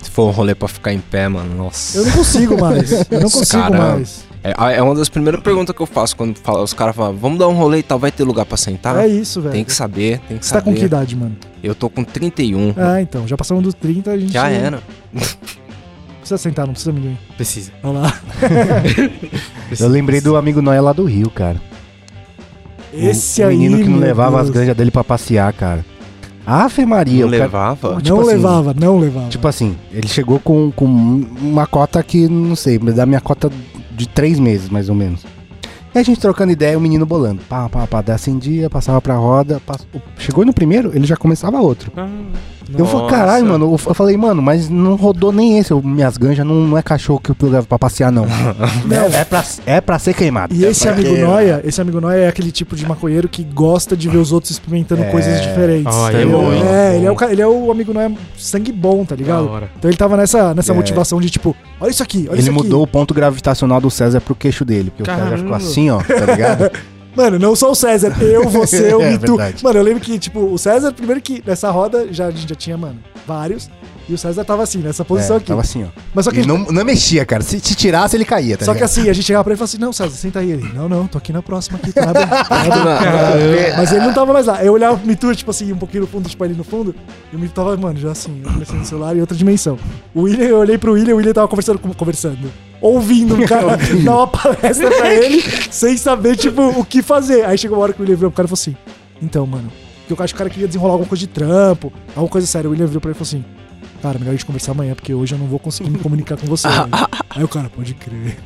Se for um rolê pra ficar em pé, mano, nossa. Eu não consigo mais. Eu não consigo mais. É, é uma das primeiras perguntas que eu faço quando fala- os caras falam, vamos dar um rolê e tal, vai ter lugar pra sentar? É isso, velho. Tem que saber, tem que Você tá saber. com que idade, mano? Eu tô com 31. Ah, então. Já passamos dos 30, a gente. Já era. Precisa sentar, não precisa ninguém. Precisa. Olha lá. Eu lembrei do amigo Noé lá do Rio, cara. O- Esse o aí. menino que não levava as Deus. ganjas dele pra passear, cara. Ave Maria, Não o cara- levava? tipo não assim, levava, não levava. Tipo assim, ele chegou com, com uma cota que, não sei, mas da minha cota de três meses, mais ou menos. E a gente trocando ideia, o menino bolando. Pá, pá, pá, acendia, passava pra roda. pass- Chegou no primeiro, ele já começava outro. Ah, Eu falei, Nossa. caralho, mano. Eu falei, mano, mas não rodou nem esse. Eu- Minhas ganjas não, não é cachorro que eu levo pra passear, não. é, é, pra, é pra ser queimado. E esse É amigo porque- Noia, esse amigo Noia é aquele tipo de maconheiro que gosta de ver os outros experimentando É. coisas diferentes. Ah, tá é bom, é, ele é, o, ele é o amigo Noia sangue bom, tá ligado? Então ele tava nessa, nessa É. motivação de tipo, olha isso aqui, olha Ele isso aqui. mudou o ponto gravitacional do César pro queixo dele. Porque o César Caramba. ficou assim, ó, tá ligado? Mano, não só o César, eu, você, o É Mitu. verdade. Mano, eu lembro que, tipo, o César, primeiro que nessa roda já, a gente já tinha, mano, vários. E o César tava assim, nessa posição É, aqui. Tava assim, ó. Mas só que, Ele não, não mexia, cara. Se, se tirasse, ele caía, tá só que ligado? assim, a gente chegava pra ele e falava assim: Não, César, senta aí. Ele, não, não, tô aqui na próxima aqui, tá bem. Tá bem. Mas ele não tava mais lá. Eu olhava pro Mitu, tipo assim, um pouquinho no fundo, tipo ali no fundo. E o Mitu tava, mano, já assim, eu comecei no celular em outra dimensão. O William, eu olhei pro William, o William tava conversando, com- conversando. Ouvindo o cara dar uma palestra pra ele, sem saber, tipo, o que fazer. Aí chegou uma hora que o William virou pro cara e falou assim: Então, mano, eu acho que o cara queria desenrolar alguma coisa de trampo, alguma coisa séria. O William virou pra ele e falou assim: Cara, melhor a gente conversar amanhã, porque hoje eu não vou conseguir me comunicar com você. velho." Aí o cara, pode crer.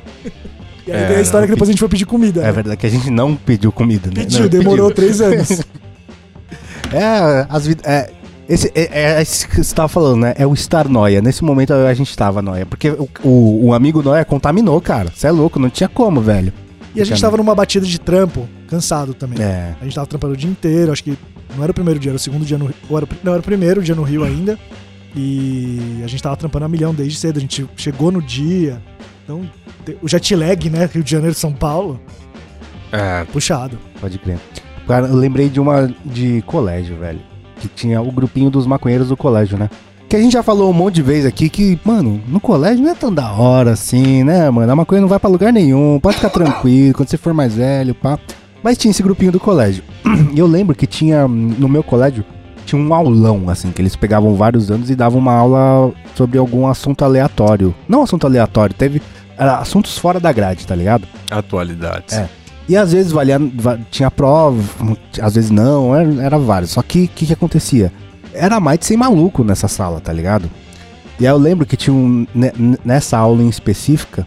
E aí É, tem a história não, que depois a gente foi pedir comida. É né? verdade que a gente não pediu comida, né? Pediu, Não, demorou três anos. É, as vidas. É, esse, é, é isso que você tava falando, né? É o estar noia. Nesse momento a gente tava noia. Porque o, o, o amigo noia contaminou, cara. Você é louco, não tinha como, velho. E a gente tava numa batida de trampo, cansado também. É. A gente tava trampando o dia inteiro, acho que não era o primeiro dia, era o segundo dia no Rio. ou era Não, era o primeiro dia no Rio ainda. E a gente tava trampando a milhão desde cedo. A gente chegou no dia. Então, o jet lag, né? Rio de Janeiro, São Paulo, É, puxado. Pode crer. Cara, eu lembrei de uma de colégio, velho. Que tinha o grupinho dos maconheiros do colégio, né? Que a gente já falou um monte de vezes aqui que, mano, no colégio não é tão da hora assim, né, mano? A maconha não vai pra lugar nenhum, pode ficar tranquilo, quando você for mais velho, pá. Mas tinha esse grupinho do colégio. E eu lembro que tinha, no meu colégio, tinha um aulão, assim, que eles pegavam vários anos e davam uma aula sobre algum assunto aleatório. Não assunto aleatório, teve assuntos fora da grade, tá ligado? atualidades. É. E às vezes valia, va- tinha prova, às vezes não, era, era vários. Só que o que, que acontecia? Era mais de 100 maluco nessa sala, tá ligado? E aí eu lembro que tinha um. Nessa aula em específica,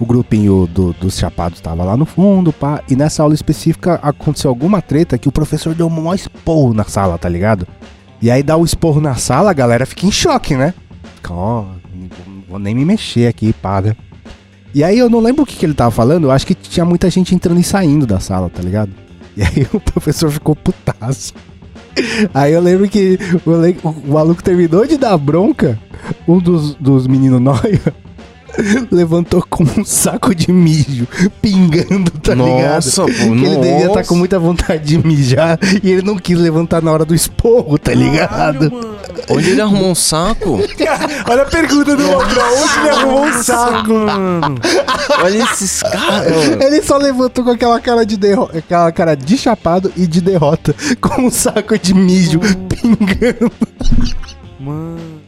o grupinho do- dos chapados tava lá no fundo, pá. E nessa aula específica aconteceu alguma treta que o professor deu um maior esporro na sala, tá ligado? E aí dá o esporro na sala, a galera fica em choque, né? Ó, vou- não vou nem me mexer aqui, pá, né? E aí eu não lembro o que, que ele tava falando, eu acho que tinha muita gente entrando e saindo da sala, tá ligado? E aí o professor ficou putaço. Aí eu lembro que o, le- o maluco terminou de dar bronca, um dos, dos meninos nóia levantou com um saco de mijo, pingando, tá ligado? Nossa, pô, Que ele devia estar nossa. com muita vontade de mijar e ele não quis levantar na hora do esporro, tá ligado? Caralho, mano. Onde ele arrumou um saco? Olha a pergunta do outro. Onde ele arrumou um saco? Mano. Olha esses caras. Ele só levantou com aquela cara de derro... aquela cara de chapado e de derrota, com um saco de mijo pingando. Mano.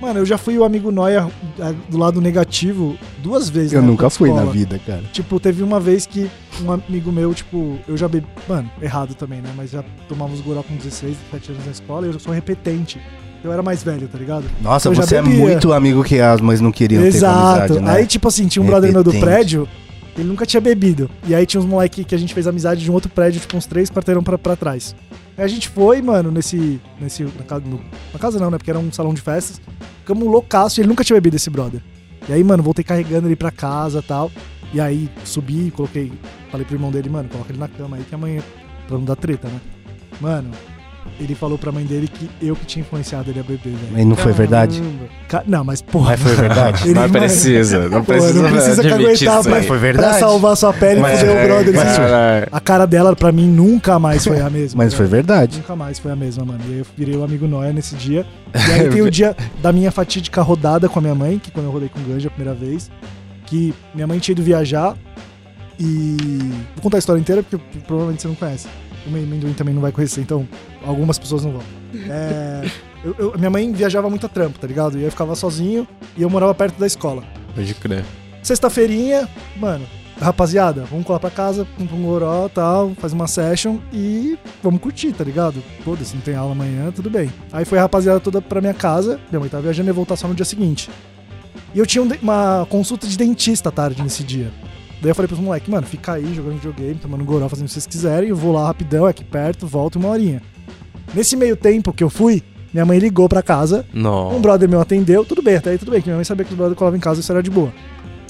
Mano, eu já fui o amigo Noia ah, do lado negativo duas vezes. Eu na nunca fui na vida, cara. Tipo, teve uma vez que um amigo meu, tipo, eu já bebi. Mano, errado também, né? Mas já tomávamos goró com 16, 17 anos na escola e eu sou repetente. Eu era mais velho, tá ligado? Nossa, já você é muito amigo que as mães não queriam ter Exato. amizade, né? Aí, tipo assim, tinha um brother meu do prédio, ele nunca tinha bebido. E aí tinha uns moleque que a gente fez amizade de um outro prédio, tipo, uns três quarteirão pra, pra trás. Aí a gente foi, mano, nesse. nesse na, casa, no- na casa não, né? Porque era um salão de festas. Ficamos loucaço e ele nunca tinha bebido esse brother. E aí, mano, voltei carregando ele pra casa tal. E aí subi, coloquei. Falei pro irmão dele, mano, coloca ele na cama aí que amanhã. Pra não dar treta, né? Mano, ele falou pra mãe dele que eu que tinha influenciado ele a beber, velho. Mas não foi verdade? Ca- Não, mas porra. Mas foi verdade? Ele- Não precisa, não Pô, precisa, não precisa admitir caguetar isso pra, aí. foi pra verdade. salvar sua pele e Mas- fuder o brother. mas- assim. Caralho. A cara dela, pra mim, nunca mais foi a mesma. Mas foi velho. verdade. Nunca mais foi a mesma, mano. E aí eu virei o amigo Noia nesse dia. E aí tem o dia da minha fatídica rodada com a minha mãe, que quando eu rodei com ganja a primeira vez, que minha mãe tinha ido viajar e... Vou contar a história inteira porque provavelmente você não conhece. O Mendoim também não vai conhecer, então algumas pessoas não vão. É, eu- eu- minha mãe viajava muito a trampo, tá ligado? E eu ficava sozinho e eu morava perto da escola. Pode crer. Sexta-feirinha, mano, rapaziada, vamos colar pra casa, compra um goró e tal, faz uma session e vamos curtir, tá ligado? Foda-se, não tem aula amanhã, tudo bem. Aí foi a rapaziada toda pra minha casa, minha mãe tava viajando e ia voltar só no dia seguinte. E eu tinha um uma consulta de dentista à tarde nesse dia. Daí eu falei pros moleques, mano, fica aí jogando videogame, tomando goró, fazendo o que vocês quiserem, eu vou lá rapidão, é aqui perto, volto uma horinha. Nesse meio tempo que eu fui, minha mãe ligou pra casa, um Não. brother meu atendeu, tudo bem, até aí tudo bem, que minha mãe sabia que os brother colavam em casa, isso era de boa.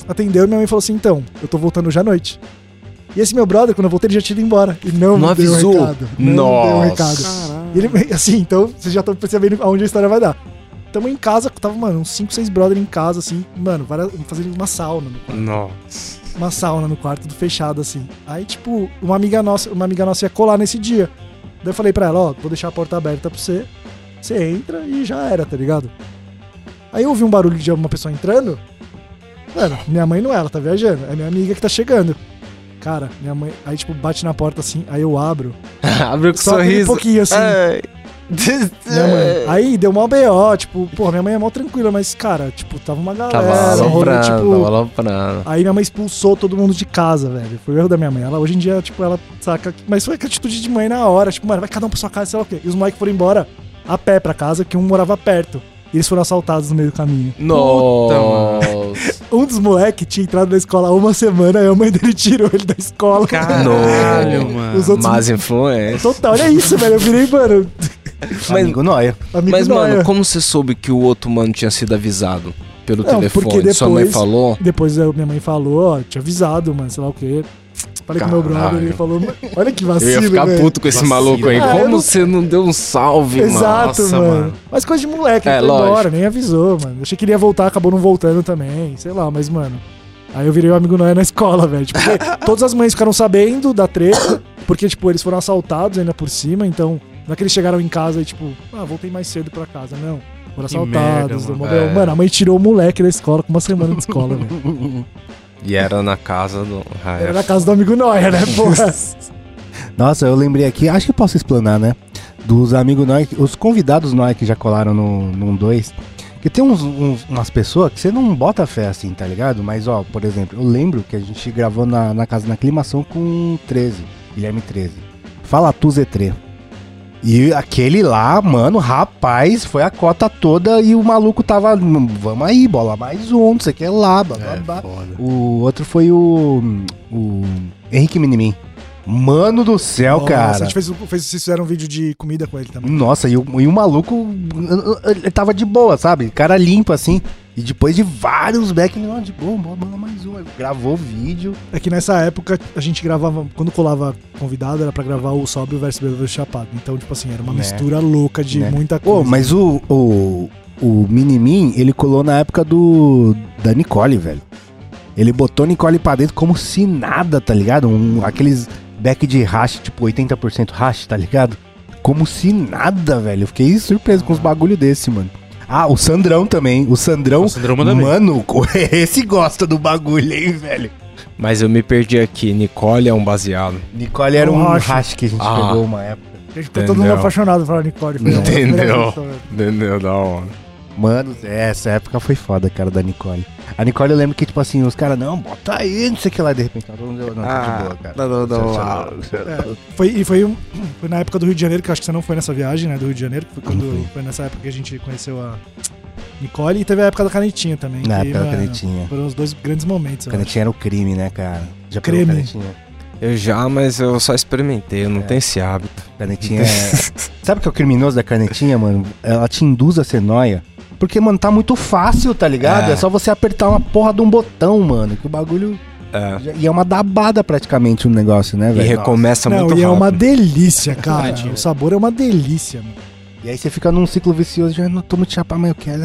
Atendeu e minha mãe falou assim: então, eu tô voltando hoje à noite. E esse meu brother, quando eu voltei, ele já tinha ido embora. E não, Não me deu avisou? recado. Não Nossa. deu recado. Caralho. E ele, assim, então, vocês já estão percebendo aonde a história vai dar. Tamo em casa, tava, mano, uns 5, 6 brother em casa, assim, mano, várias- fazendo uma sauna no quarto. Nossa. Uma sauna no quarto, tudo fechado, assim. Aí, tipo, uma amiga nossa, uma amiga nossa ia colar nesse dia. Daí eu falei pra ela, ó, vou deixar a porta aberta pra você. Você entra e já era, tá ligado? Aí eu ouvi um barulho de uma pessoa entrando. Mano, minha mãe não é, ela tá viajando. É minha amiga que tá chegando. Cara, minha mãe. Aí, tipo, bate na porta assim, aí eu abro. Abre com Só aquele sorriso. pouquinho assim. Ai. Minha mãe. Aí deu mal BO, tipo, pô, minha mãe é mal tranquila, mas, cara, tipo, tava uma galera. Tava aloprando, tipo, tava aloprando. Aí minha mãe expulsou todo mundo de casa, velho. Foi o erro da minha mãe. Ela hoje em dia, tipo, ela saca. Mas foi com atitude de mãe na hora. Tipo, mano, vai cada um pra sua casa, sei lá o quê. E os moleques foram embora a pé pra casa, que um morava perto. E eles foram assaltados no meio do caminho. Nossa. Um dos moleques tinha entrado na escola há uma semana e a mãe dele tirou ele da escola. Caralho, mano. Os outros. Más influência. Total, olha isso, velho. Eu virei, mano, Mas, Amigo Noia. amigo mas Noia. mano, como você soube que o outro mano tinha sido avisado pelo Não, telefone? porque Sua mãe depois- falou? Depois a minha mãe falou, ó, tinha avisado, mano, sei lá o quê. Falei com meu brother, ele falou, olha que Eu vacilo, ia ficar velho. puto com esse Vacilo. maluco aí. Ah, eu Como não- você não deu um salve, mano? Exato, Nossa, mano. mano. Mas coisa de moleque, É, ele foi lógico. embora, nem avisou, mano. Eu achei que ele ia voltar, acabou não voltando também, sei lá, mas, mano. Aí eu virei o amigo Noé na escola, velho. Tipo, porque todas as mães ficaram sabendo da treta, porque, tipo, eles foram assaltados ainda por cima, então, não é que eles chegaram em casa e, tipo, ah, voltei mais cedo pra casa, não. Foram assaltados, merda, mano. É. Mano, a mãe tirou o moleque da escola com uma semana de escola, velho. E era na casa do. Ah, Era é. na casa do amigo Noé, né, porra? Nossa, eu lembrei aqui, acho que posso explanar, né? Dos amigos Noia, os convidados Noia que já colaram no, num 2. Que tem uns, uns- umas pessoas que você não bota fé assim, tá ligado? Mas, ó, por exemplo, eu lembro que a gente gravou na, na casa na aclimação com 13, Guilherme 13. Fala tu, Z3. E aquele lá, mano, rapaz, foi a cota toda e o maluco tava. Vamos aí, bola mais um, não sei o que lá, blá, blá, É, blá. O outro foi o. O. Henrique Minimin. Mano do céu, Nossa, A cara. gente fez, fez, vocês fizeram um vídeo de comida com ele também. Nossa, e o, e o maluco. Ele tava de boa, sabe? Cara limpo assim. E depois de vários back, "Não, de boa, bola mais um. Aí Gravou vídeo. É que nessa época a gente gravava, quando colava convidado, era pra gravar o Sóbrio versus versus Chapado. Então, tipo assim, era uma Né. mistura louca de Né. muita Pô, coisa. mas o. O, o Minimin, ele colou na época do. Da Nicole, velho. Ele botou Nicole pra dentro como se nada, tá ligado? Um, aqueles back de hash, tipo 80% hash, tá ligado? como se nada, velho. Eu fiquei surpreso com os bagulho desse, mano. Ah, o Sandrão também. O Sandrão, O Sandrão manda bem. mano, esse gosta do bagulho, hein, velho. Mas eu me perdi aqui. Nicole é um baseado. Nicole era Um um racha. que a gente Ah. pegou uma época. A gente ficou todo mundo Entendeu. apaixonado pela Nicole. Entendeu. Entendeu? Da hora. Mano, essa época foi foda, cara, da Nicole. A Nicole eu lembro que, tipo assim, os caras, não, bota aí, não sei o que lá, de repente, não, não, não, tá de boa, cara. não, não, É, foi, e foi, um- foi na época do Rio de Janeiro, que eu acho que você não foi nessa viagem, né? Do Rio de Janeiro, que foi, quando, Não foi nessa época que a gente conheceu a Nicole. E teve a época da canetinha também. Na que, época da canetinha. Foram os dois grandes momentos. Canetinha era o crime, né, cara? Já Creme. canetinha? Eu já, mas eu só experimentei, eu não É. tenho esse hábito. Canetinha é... Sabe o que é o criminoso da canetinha, mano? Ela te induz a ser nóia. Porque, mano, tá muito fácil, tá ligado? É. É. só você apertar uma porra de um botão, mano. Que o bagulho. É. E é uma dabada praticamente o negócio, né, E velho? recomeça Não, muito e é uma rápido. delícia, cara. Canetinha. o sabor é uma delícia, mano. E aí você fica num ciclo vicioso, já não tô muito chapar, mas eu quero.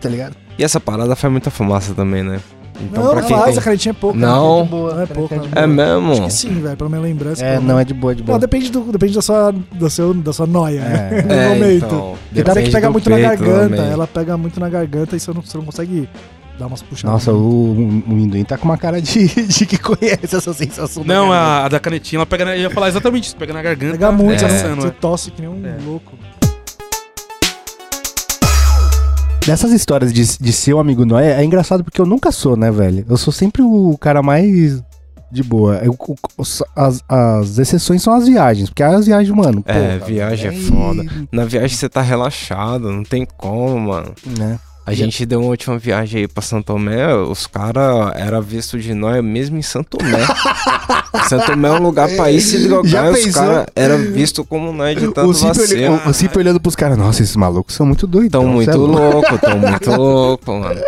Tá ligado? E essa parada faz muita fumaça também, né? Então, não, pra não quem faz, tem... a canetinha é pouca. Não. né? Não é pouca. de É mesmo? Acho que sim, velho, pela minha lembrança. É, não, é de boa, de boa. Não, depende, do, depende da, sua, do seu, da sua noia, né? É. No É, momento. então, Porque dá que depende pega do muito na peito garganta. também. Ela pega muito na garganta e você não, você não consegue dar umas puxadas. Nossa, o, o Minduim tá com uma cara de, de que conhece essa sensação. da Não, garganta. a, a da canetinha, ela pega na, eu ia falar exatamente isso, pega na garganta. Pega muito, é, né? Você é. tosse que nem um É. louco. Dessas histórias de, de ser um amigo nóia, é engraçado porque eu nunca sou, né, velho? Eu sou sempre o cara mais de boa. Eu- as, as exceções são as viagens, porque as viagens, mano. É, viagem é foda. Na viagem você tá relaxado, não tem como, mano. Né? A gente deu uma última viagem aí pra Santo Tomé, os caras eram vistos de nós mesmo em Santo Tomé. Santo Tomé é um lugar pra ir se drogar, os caras eram vistos como nós de tanto O olhe- vacilo. o olhando pros caras, nossa, esses malucos são muito doidos. Tão muito louco, tão muito louco, mano.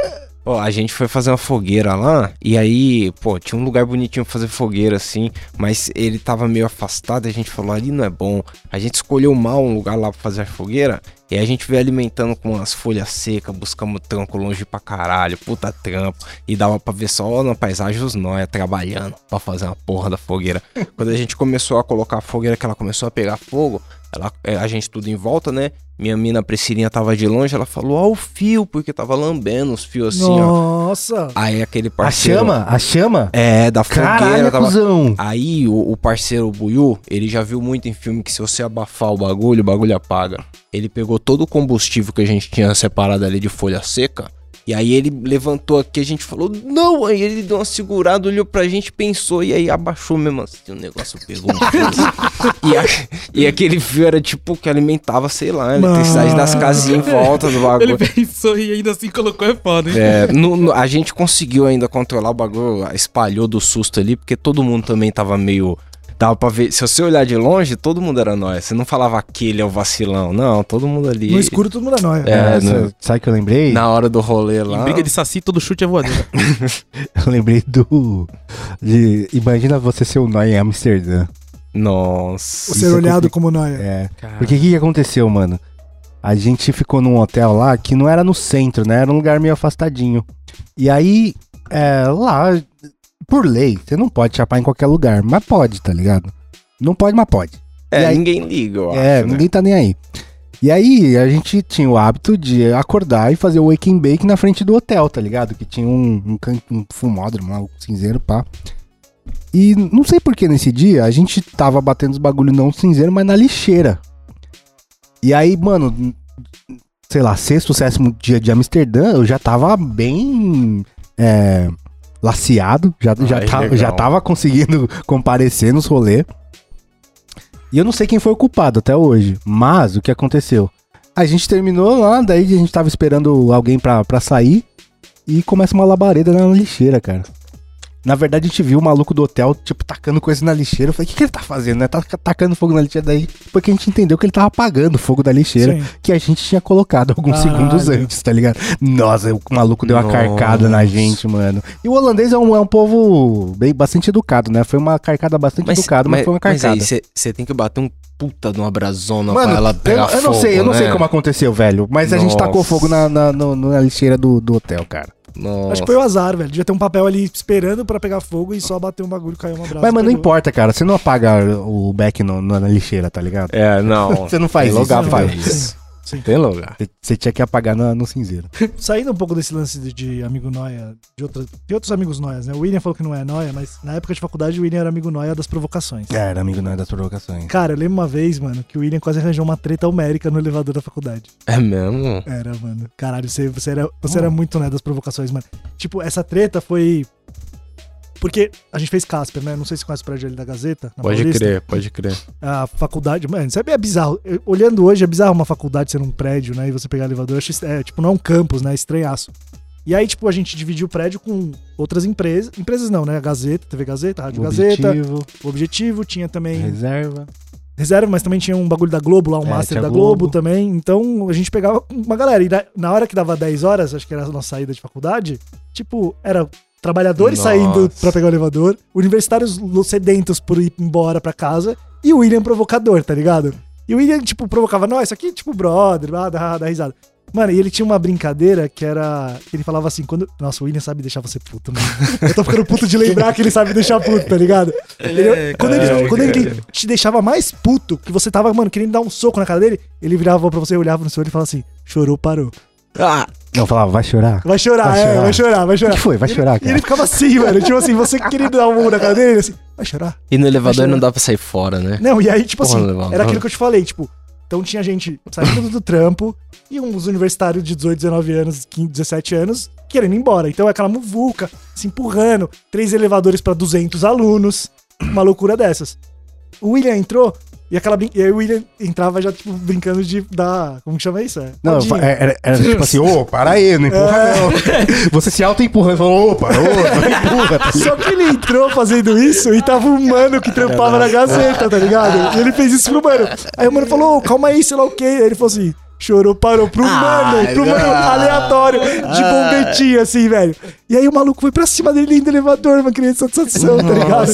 Ó, a gente foi fazer uma fogueira lá, e aí, pô, tinha um lugar bonitinho pra fazer fogueira assim, mas ele tava meio afastado, e a gente falou, ali não é bom. A gente escolheu mal um lugar lá pra fazer a fogueira, e aí a gente veio alimentando com umas folhas secas, buscamos tronco longe pra caralho, puta trampo, e dava pra ver só na paisagem os nóia trabalhando pra fazer uma porra da fogueira. Quando a gente começou a colocar a fogueira, que ela começou a pegar fogo, ela, é, a gente tudo em volta, né? Minha mina Priscilinha tava de longe, ela falou, ó o fio, porque tava lambendo os fios assim, ó. Nossa! Aí aquele A parceiro... chama, a chama? É, da fogueira. Caralho, tava... cuzão. Aí o, o parceiro Buiu, ele já viu muito em filme que se você abafar o bagulho, o bagulho apaga. Ele pegou todo o combustível que a gente tinha separado ali de folha seca. E aí ele levantou aqui, a gente falou, não, aí ele deu uma segurada, olhou pra gente, pensou, e aí abaixou mesmo assim, o negócio pegou um fio. e, a- e aquele fio era tipo que alimentava, sei lá, a eletricidade das casinhas em volta do bagulho. Ele pensou e ainda assim colocou é foda, hein? É, no- no- a gente conseguiu ainda controlar o bagulho, espalhou do susto ali, porque todo mundo também tava meio. Dava pra ver. Se você olhar de longe, todo mundo era nós. Você não falava aquele é o vacilão. Não, todo mundo ali. No escuro todo mundo é nóia. É, É, no- sa- sabe o que eu lembrei? na hora do rolê Em lá. briga de saci, todo chute é voadeira. Eu lembrei do. De, imagina você ser o nóia em Amsterdã. Nossa. O ser Isso é olhado como nóia. É. Cara, Porque o que, que aconteceu, mano? A gente ficou num hotel lá que não era no centro, né? Era um lugar meio afastadinho. E aí, é, lá, por lei, você não pode chapar em qualquer lugar. Mas pode, tá ligado? Não pode, mas pode. É, aí- ninguém liga, eu é, acho. né? ninguém tá nem aí. E aí, a gente tinha o hábito de acordar e fazer o wake and bake na frente do hotel, tá ligado? Que tinha um, um, can- um fumódromo lá, um cinzeiro, pá. E não sei por que nesse dia, a gente tava batendo os bagulho não no cinzeiro, mas na lixeira. E aí, mano, sei lá, sexto, sétimo dia de Amsterdã, eu já tava bem é, laceado, já, já, Ai, tava, legal. já tava conseguindo comparecer nos rolês. E eu não sei quem foi o culpado até hoje, mas o que aconteceu? A gente terminou lá, daí a gente tava esperando alguém pra, pra sair e começa uma labareda na lixeira, cara. Na verdade, a gente viu o maluco do hotel, tipo, tacando coisa na lixeira. Eu falei, o que, que ele tá fazendo, né? Tá tacando fogo na lixeira. Daí, porque a gente entendeu que ele tava apagando o fogo da lixeira Sim. que a gente tinha colocado alguns Caralho. segundos antes, tá ligado? Nossa, o maluco deu uma Nossa. carcada na gente, mano. E o holandês é um, é um povo bem, bastante educado, né? Foi uma carcada bastante educada, mas, foi uma mas carcada. aí você tem que bater um puta de uma brazona Mano, pra ela eu, pegar eu não fogo, sei, eu não sei né? como aconteceu, velho. Mas a gente Nossa. tacou fogo na, na, no- na lixeira do, do hotel, cara. Nossa. Acho que foi o azar, velho. Devia ter um papel ali esperando pra pegar fogo e só bater um bagulho, caiu uma brasa. Mas, mano, não importa, cara. Você não apaga o back no- na lixeira, tá ligado? É, não. Você não faz isso, lugar pra faz isso. Sim. Tem lugar. Você- tinha que apagar no, no cinzeiro. Saindo um pouco desse lance de, de amigo noia, de, outros amigos noias, né? O William falou que não é noia, mas na época de faculdade o William era amigo noia das provocações. É, era amigo é das provocações. Cara, eu lembro uma vez, mano, que o William quase arranjou uma treta homérica no elevador da faculdade. É mesmo? Era, mano. Caralho, você, você, era, você era muito, né, das provocações, mano. Tipo, essa treta foi. Porque a gente fez Casper, né? Não sei se conhece o prédio ali da Gazeta. Pode Paulista. crer, pode crer. A faculdade. Mano, isso é bizarro. Eu- olhando hoje, é bizarro uma faculdade ser um prédio, né? E você pegar elevador. Acho, é, tipo, não é um campus, né? Estranhaço. E aí, tipo, a gente dividiu o prédio com outras empresas. Empresas não, né? A Gazeta, TV Gazeta, Rádio Gazeta. Objetivo, O Objetivo tinha também reserva. reserva, mas também tinha um bagulho da Globo lá, um É, master da Globo. Globo. também. Então a gente pegava uma galera. E na, na hora que dava 10 horas, acho que era a nossa saída de faculdade, tipo, era trabalhadores Nossa. saindo pra pegar o elevador, universitários sedentos por ir embora pra casa, e o William provocador, tá ligado? E o William, tipo, provocava, não, isso aqui é tipo brother, ah, dá, dá risada. Mano, e ele tinha uma brincadeira que era. que Ele falava assim, quando. Nossa, o William sabe deixar você puto, mano. Eu tô ficando puto de lembrar que ele sabe deixar puto, tá ligado? Ele- é, quando ele, quando ele te deixava mais puto, que você tava, mano, querendo dar um soco na cara dele, ele virava pra você, olhava no seu olho e falava assim: chorou, parou. Ah, Não, falava, vai chorar. Vai chorar, Vai é, chorar. vai chorar, vai O chorar. que foi? Vai chorar, ele- E ele cara. ficava assim, mano. Tipo assim, você querendo dar um murro na cara dele, ele assim, vai chorar. e no elevador não dá pra sair fora, né? Não, e aí, tipo Porra, assim, era aquilo que eu te falei, tipo, então tinha gente saindo do trampo e uns universitários de 18, 19 anos, 15, 17 anos, querendo ir embora. Então é aquela muvuca, se empurrando, três elevadores pra 200 alunos, uma loucura dessas. O William entrou e aquela brin- e aí o William entrava já, tipo, brincando de dar. Como que chama isso? É, Não, rodinha. era, era- tipo assim, ô, para aí, não empurra É. não. Você se auto-empurrando, falou, opa, opa, empurra. tá? Só que ele entrou fazendo isso e tava um mano que trampava na Gazeta, tá ligado? E ele fez isso pro mano. Aí o mano falou, ô, calma aí, sei lá o quê. Aí ele falou assim, chorou, parou pro mano, pro mano aleatório, de bombetinho, assim, velho. E aí o maluco foi pra cima dele indo no elevador, uma criança de satisfação, tá ligado?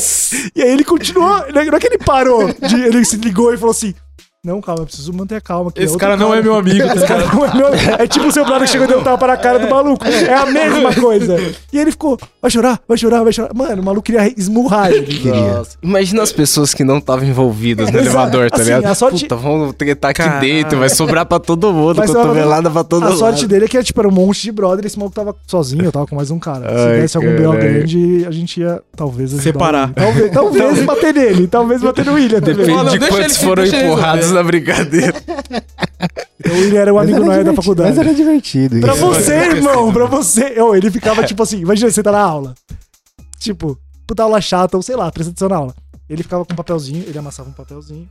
E aí ele continuou, não é que ele parou, de- ele se ligou e falou assim... Não, calma, eu preciso manter a calma. aqui, Esse outro cara não é meu amigo, tá Esse cara não é meu É tipo o seu brother que chegou e deu um tapa na cara do maluco. É a mesma coisa. E ele ficou, vai chorar, vai chorar, vai chorar. Mano, o maluco queria esmurrar ele. Queria. Imagina as pessoas que não estavam envolvidas no Exato. elevador, tá Assim, ligado? a sorte- Puta, vamos tretar aqui Caralho. dentro, vai sobrar pra todo mundo, cotovelada pra todo A mundo. sorte dele é que tipo, era um monte de brother, esse maluco tava sozinho, eu tava com mais um cara. Se Ai, desse algum B.O. grande, a gente ia talvez Separar. Talvez, talvez bater nele, talvez bater no William. Depende de quantos foram empurrados na brincadeira. Então, William era o Mas amigo era da faculdade. Mas era divertido. Pra isso. você, irmão, pra você. Ô, ele ficava tipo assim, imagina, você tá na aula. Tipo, puta aula chata, ou sei lá, presta atenção na aula. Ele ficava com um papelzinho, ele amassava um papelzinho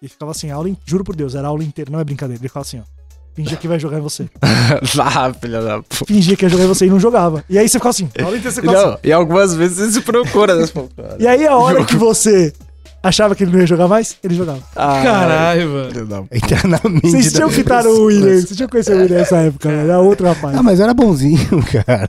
e ficava assim, a aula, juro por Deus, era a aula inteira, não é brincadeira. Ele ficava assim, ó. Fingia que vai jogar em você. ah, filha da puta. Fingia que ia jogar em você e não jogava. E aí você ficava assim, a aula inteira você ficava assim. Não, e algumas vezes você se procura nessa cara. E aí a hora que você achava que ele não ia jogar mais, ele jogava. Caralho, mano. Internamente. Vocês tinham que estar pessoa. o William, vocês tinham que conhecer o William nessa época, né? Era outro rapaz. Ah, mas era bonzinho, cara.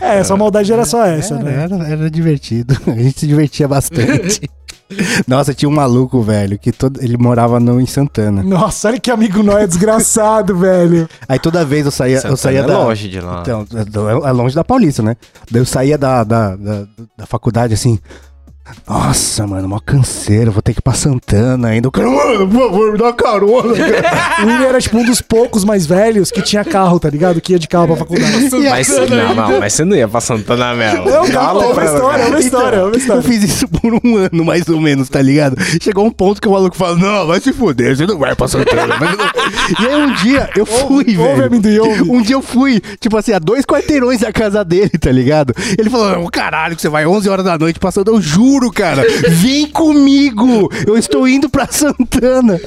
É, sua maldade era só essa, era, né? era, era divertido. A gente se divertia bastante. Nossa, tinha um maluco, velho, que todo, ele morava no, em Santana. Nossa, olha que amigo nóia desgraçado, velho. Aí toda vez eu saía, eu saía é da. longe de lá. Então, é é longe da Paulista, né? Daí eu saía da, da, da, da faculdade assim. Nossa, mano, mó canseiro, vou ter que ir pra Santana ainda. O cara, mano, por favor, me dá uma carona. cara." O William era tipo um dos poucos mais velhos que tinha carro, tá ligado? Que ia de carro pra faculdade. Mas, não, não, mas você não ia pra Santana Mel. Não, calma, é uma história, é uma história, é uma Eu história. fiz isso por um ano, mais ou menos, tá ligado? Chegou um ponto que o maluco fala, não, vai se fuder, você não vai pra Santana. Mas não- E aí um dia eu fui, velho. ouve, amendoim, ouve. Um dia eu fui, tipo assim, a dois quarteirões da casa dele, tá ligado? Ele falou, "Ô, caralho, que você vai 11 horas da noite passando, eu juro, cara, vem comigo, eu estou indo pra Santana.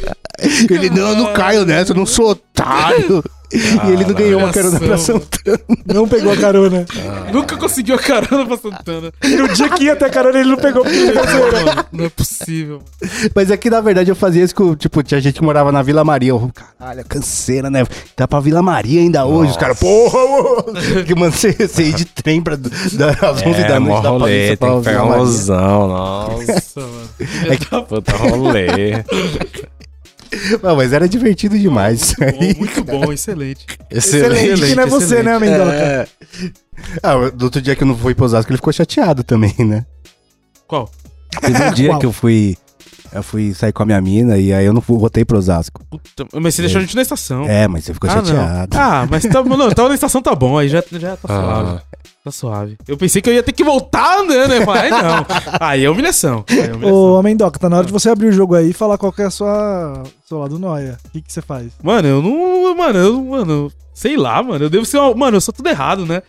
Ele, não, eu não caio nessa, eu não sou otário. e ele não ganhou uma carona pra. Santana. Não pegou a carona. Nunca conseguiu a carona pra Santana. E no dia que ia ter a carona, ele não pegou porque ele. Mano, não é possível. Mas é que, na verdade, eu fazia isso com, tipo, tinha gente que morava na Vila Maria. Eu, caralho, canseira, né? Tá pra Vila Maria ainda hoje. Os caras, porra. Que, mano, você, você ir de trem pra, da, às 11 É, da noite. da rolê, pra tem que pegar um busão, nossa. Nossa, mano. Puta rolê. Não, mas era divertido demais aí. Bom, muito bom, excelente. Excelente, que não é você, né, Mendoca? É. Ah, do outro dia que eu não fui pro Osasco, ele ficou chateado também, né? Qual? Teve um dia Qual? que eu fui. Eu fui sair com a minha mina e aí eu não fui- voltei pro Osasco. Puta, mas você deixou a gente na estação. É, mas você ficou ah, chateado. Não. Ah, mas tá, não, tava na estação, tá bom, aí já, já tá suave. Ah, Tá suave. Eu pensei que eu ia ter que voltar andando, né? Falei, ai não. Aí é humilhação. Aí é humilhação. Ô, Amendoca, tá na hora de você abrir o jogo aí e falar qual que é a sua, seu lado noia. O que, que você faz? Mano, eu não. Mano, eu. Mano, sei lá, mano. Eu devo ser uma. Mano, eu sou tudo errado, né?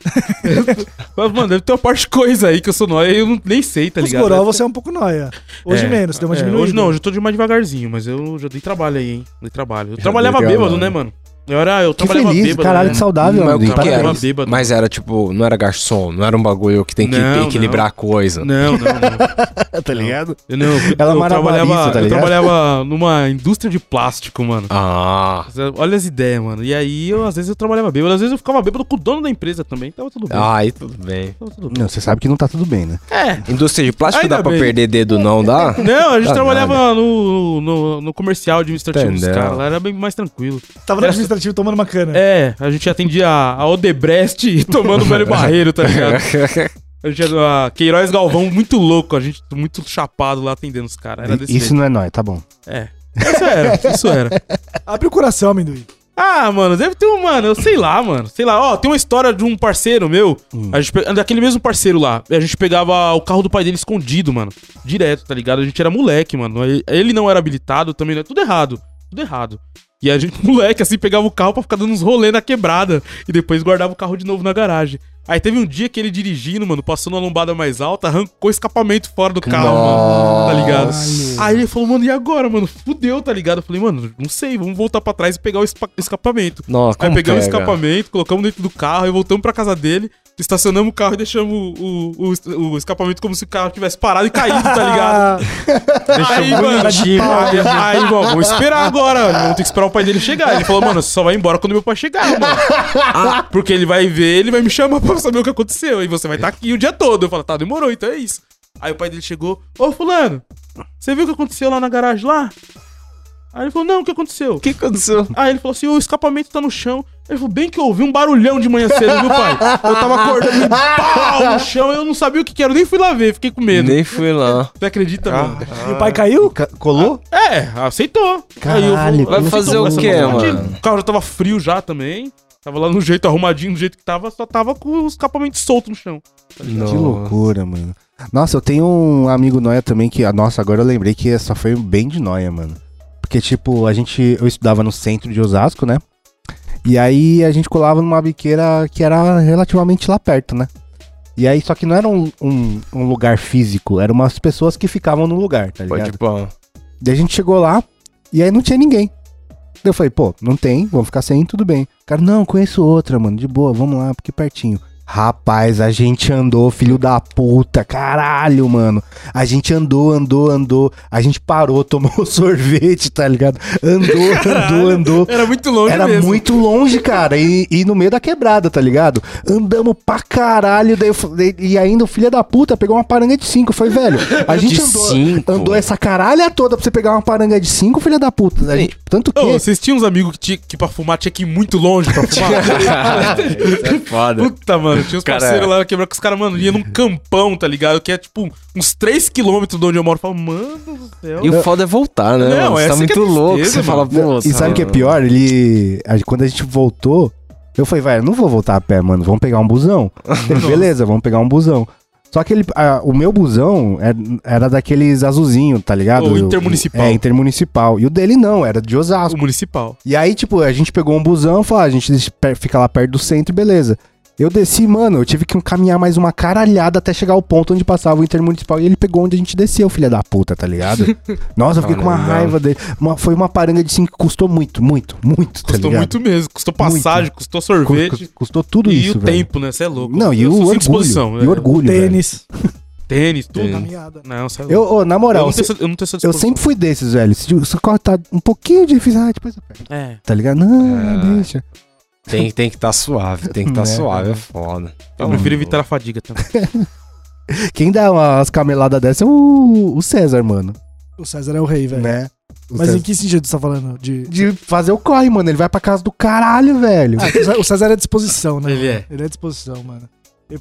Mas, mano, deve ter uma parte de coisa aí que eu sou nóia e eu não, nem sei, tá ligado? goró, você é um pouco noia. Hoje É, menos, deu uma é, diminuída. Hoje não, hoje eu tô de mais devagarzinho, mas eu já dei trabalho aí, hein? Dei trabalho. Eu Já trabalhava bêbado, né, mano? Eu era. Eu Que trabalhava feliz, bêbado. caralho, né? que saudável, Mas que que era? Bêbado. Mas era tipo, não era garçom, não era um bagulho que tem que Não, equilibrar a coisa. Não, não, não. tá ligado? Eu, não, eu, Ela eu trabalhava, tá eu trabalhava numa indústria de plástico, mano. Ah, Olha as ideias, mano. E aí, eu, às vezes eu trabalhava bêbado, às vezes eu ficava bêbado com o dono da empresa também. Tava tudo bem. ah, aí tudo bem. Tava tudo bem. Não, você sabe que não tá tudo bem, né? É. Indústria de plástico Ainda dá pra bem. perder dedo, não dá? Não, a gente Tá trabalhava no, no, no comercial administrativo dos caras. Lá era bem mais tranquilo. Tava no administrativo tomando uma cana. É, a gente atendia a Odebrecht tomando velho barreiro, tá ligado? A gente era a Queiroz Galvão muito louco, a gente muito chapado lá atendendo os caras. Era desse Isso jeito. não é nóis, tá bom. É. Isso era, isso era. Abre o coração, amendoim. Ah, mano, deve ter um, mano, eu sei lá, mano. Sei lá, ó, tem uma história de um parceiro meu. A gente, daquele mesmo parceiro lá. A gente pegava o carro do pai dele escondido, mano. Direto, tá ligado? A gente era moleque, mano. Ele- Ele não era habilitado também, né? Tudo errado. Tudo errado. E a gente, moleque, assim, pegava o carro pra ficar dando uns rolê na quebrada. E depois guardava o carro de novo na garagem. Aí teve um dia que ele dirigindo, mano, passou na lombada mais alta, arrancou o escapamento fora do carro, mano. Tá ligado? Aí ele falou, mano, e agora, mano? Fudeu, tá ligado? Eu falei, mano, não sei, vamos voltar pra trás e pegar o escapamento. Nossa, Aí pegamos o pega? escapamento, colocamos dentro do carro, aí voltamos pra casa dele, estacionamos o carro e deixamos o, o, o- o escapamento como se o carro tivesse parado e caído, tá ligado? aí, mano, aí, aí, mano, vamos esperar agora, vamos ter que esperar o pai dele chegar. Ele falou, mano, você só vai embora quando meu pai chegar, mano. Ah, porque ele vai ver, ele vai me chamar pra saber o que aconteceu, e você vai estar aqui o dia todo. Eu falo, tá, demorou, então é isso. Aí o pai dele chegou, ô fulano, você viu o que aconteceu lá na garagem lá? Aí ele falou, não, o que aconteceu? O que aconteceu? Aí ele falou assim: o escapamento tá no chão. Ele falou, bem que eu ouvi um barulhão de manhã cedo, viu, pai? Eu tava acordando e pau no chão, eu não sabia o que, que era, eu nem fui lá ver, fiquei com medo. Nem fui lá. Você acredita, mano? E o pai caiu? Ca- Colou? É, aceitou. Caralho, Aí eu vai aceitou, fazer o mas quê, tava mano? O carro já tava frio já também. Tava lá no jeito, arrumadinho, do jeito que tava, só tava com o escapamento solto no chão. Que loucura, mano. Nossa, eu tenho um amigo noia também que. ah, Nossa, agora eu lembrei que só foi bem de noia, mano. Porque, tipo, a gente. Eu estudava no centro de Osasco, né? E aí a gente colava numa biqueira que era relativamente lá perto, né? E aí, só que não era um, um, um lugar físico, eram umas pessoas que ficavam no lugar, tá ligado? Pode pá. Daí a gente chegou lá e aí não tinha ninguém. Eu falei, pô, não tem, vamos ficar sem, tudo bem. O cara, não, conheço outra, mano, de boa, vamos lá, porque pertinho. Rapaz, a gente andou, filho da puta, caralho, mano. A gente andou, andou, andou. A gente parou, tomou sorvete, tá ligado? Andou, andou, andou. Era muito longe Era mesmo. muito longe, cara. E, e no meio da quebrada, tá ligado? Andamos pra caralho. Daí e ainda o filho da puta pegou uma paranga de cinco. Foi, velho. A gente De andou, cinco? andou essa caralha toda pra você pegar uma paranga de cinco, filho da puta. A gente, tanto que. Ô, vocês tinham uns amigos que, tinha, que pra fumar tinha que ir muito longe pra fumar? Isso é foda. Puta, mano, tinha uns Cara, parceiros lá quebrar que os caras, mano, ia num campão, tá ligado? Que é tipo uns 3km de onde eu moro. Eu falo, mano do céu. E o foda é voltar, né? Não, mano? Você tá que muito é louco. tristeza, Você fala, mano. pô. E sabe o que é mano. pior? Ele. Quando a gente voltou, eu falei, vai, eu não vou voltar a pé, mano. Vamos pegar um busão. Ele, Beleza, vamos pegar um busão. Só que ele, a- o meu busão era, era daqueles azulzinho, tá ligado? O intermunicipal. É, intermunicipal. E o dele não, era de O Osasco. municipal. E aí, tipo, a gente pegou um busão, falou, ah, a gente fica lá perto do centro, beleza. Eu desci, mano, eu tive que caminhar mais uma caralhada até chegar ao ponto onde passava o intermunicipal. E ele pegou onde a gente desceu, filha da puta, tá ligado? Nossa, eu fiquei Não, com uma não raiva dele. Uma- foi uma paranga de 5 que custou muito, muito, muito, tá Custou ligado? muito mesmo. Custou passagem, custou Cu- sorvete. cu- Custou tudo e isso, o velho. tempo, né? Você é louco. Não, e Eu o orgulho. E o é. orgulho, velho. Tênis, Tênis, tudo. Tênis. caminhada. Não, você é louco. Eu, ô, na Eu moral, não tenho se- essa- eu não tenho essa eu sempre fui desses, velho. Se o se carro tá um pouquinho difícil, ah, depois eu pego. É. Tá ligado? Não, É. deixa. Tem, tem que estar suave, tem que estar Né? suave, é foda. Eu prefiro evitar a fadiga também. Quem dá umas cameladas dessa é o, o César, mano. O César é o rei, velho. Né? Mas César- em que sentido você tá falando? De... De fazer o corre, mano. Ele vai pra casa do caralho, velho. Ah, o César- o César é disposição, né? Ele é. Ele é disposição, mano.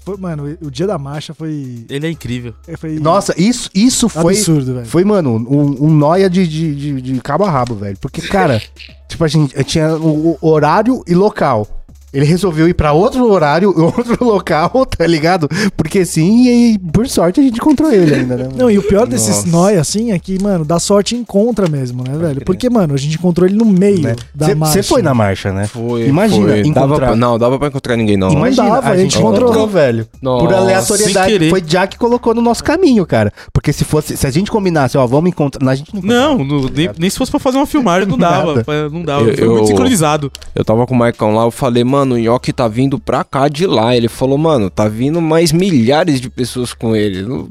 Foi, mano, o dia da marcha foi. Ele é incrível. foi Nossa, isso, isso foi. absurdo, velho. Foi, mano, um, um noia de, de, de, de cabo a rabo, velho. Porque, cara, tipo, a gente tinha o, o horário e local. Ele resolveu ir pra outro horário, outro local, tá ligado? Porque sim, e por sorte a gente encontrou ele ainda, né? mano? Não, e o pior desses nóia, assim, é que, mano, dá sorte e encontra mesmo, né, velho? crer. Porque, mano, a gente encontrou ele no meio da marcha. Você foi na marcha, né? Foi. Imagina, foi. Dava encontrar- pra- não, dava pra encontrar ninguém, não. Imagina, dava, a a gente gente encontrou, encontrou. velho. Nossa, Por aleatoriedade. Foi Jack que colocou no nosso caminho, cara. Porque se fosse, se a gente combinasse, ó, vamos encontrar. A gente não Não, no- nem, nem se fosse pra fazer uma filmagem, não dava. Não dava. Eu- Foi muito eu- sincronizado. Eu tava com o Maicon lá, eu falei, mano, o Nhoque tá vindo pra cá de lá. Ele falou, mano, tá vindo mais milhares de pessoas com ele. Não-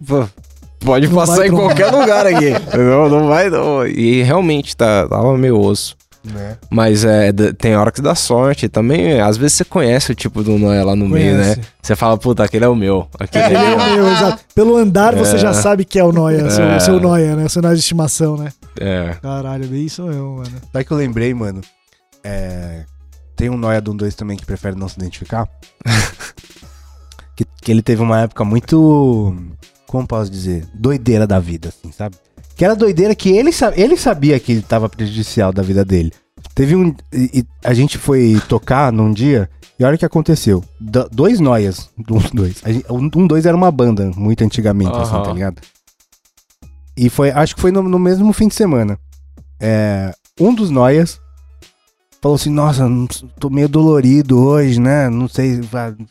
pode Não passar em qualquer lugar aqui. não, não vai, não. E realmente, tá, tava meio osso. né? Mas é, tem hora que dá sorte. Também, às vezes você conhece o tipo do Noé lá no meio, né? Conhece. Você fala, puta, aquele é o meu. Aquele Ele é é o meu. meu, exato. Pelo andar você É. já sabe que é o Noia, seu, É. seu Noia, né? Seu Noia de estimação, né? É. Caralho, bem isso eu, mano. Sabe que eu lembrei, mano? É, Tem um Noia do 2 também que prefere não se identificar. que, que ele teve uma época muito. Como posso dizer? Doideira da vida, assim, sabe? Que era doideira que ele, ele sabia que tava prejudicial da vida dele. Teve um. e- e a gente foi tocar num dia. E olha o que aconteceu. Do- dois noias. Um dois. Gente- Um dois era uma banda, muito antigamente, assim, Aham. tá ligado? E foi. Acho que foi no, no mesmo fim de semana. É, um dos noias falou assim: Nossa, tô meio dolorido hoje, né? Não sei,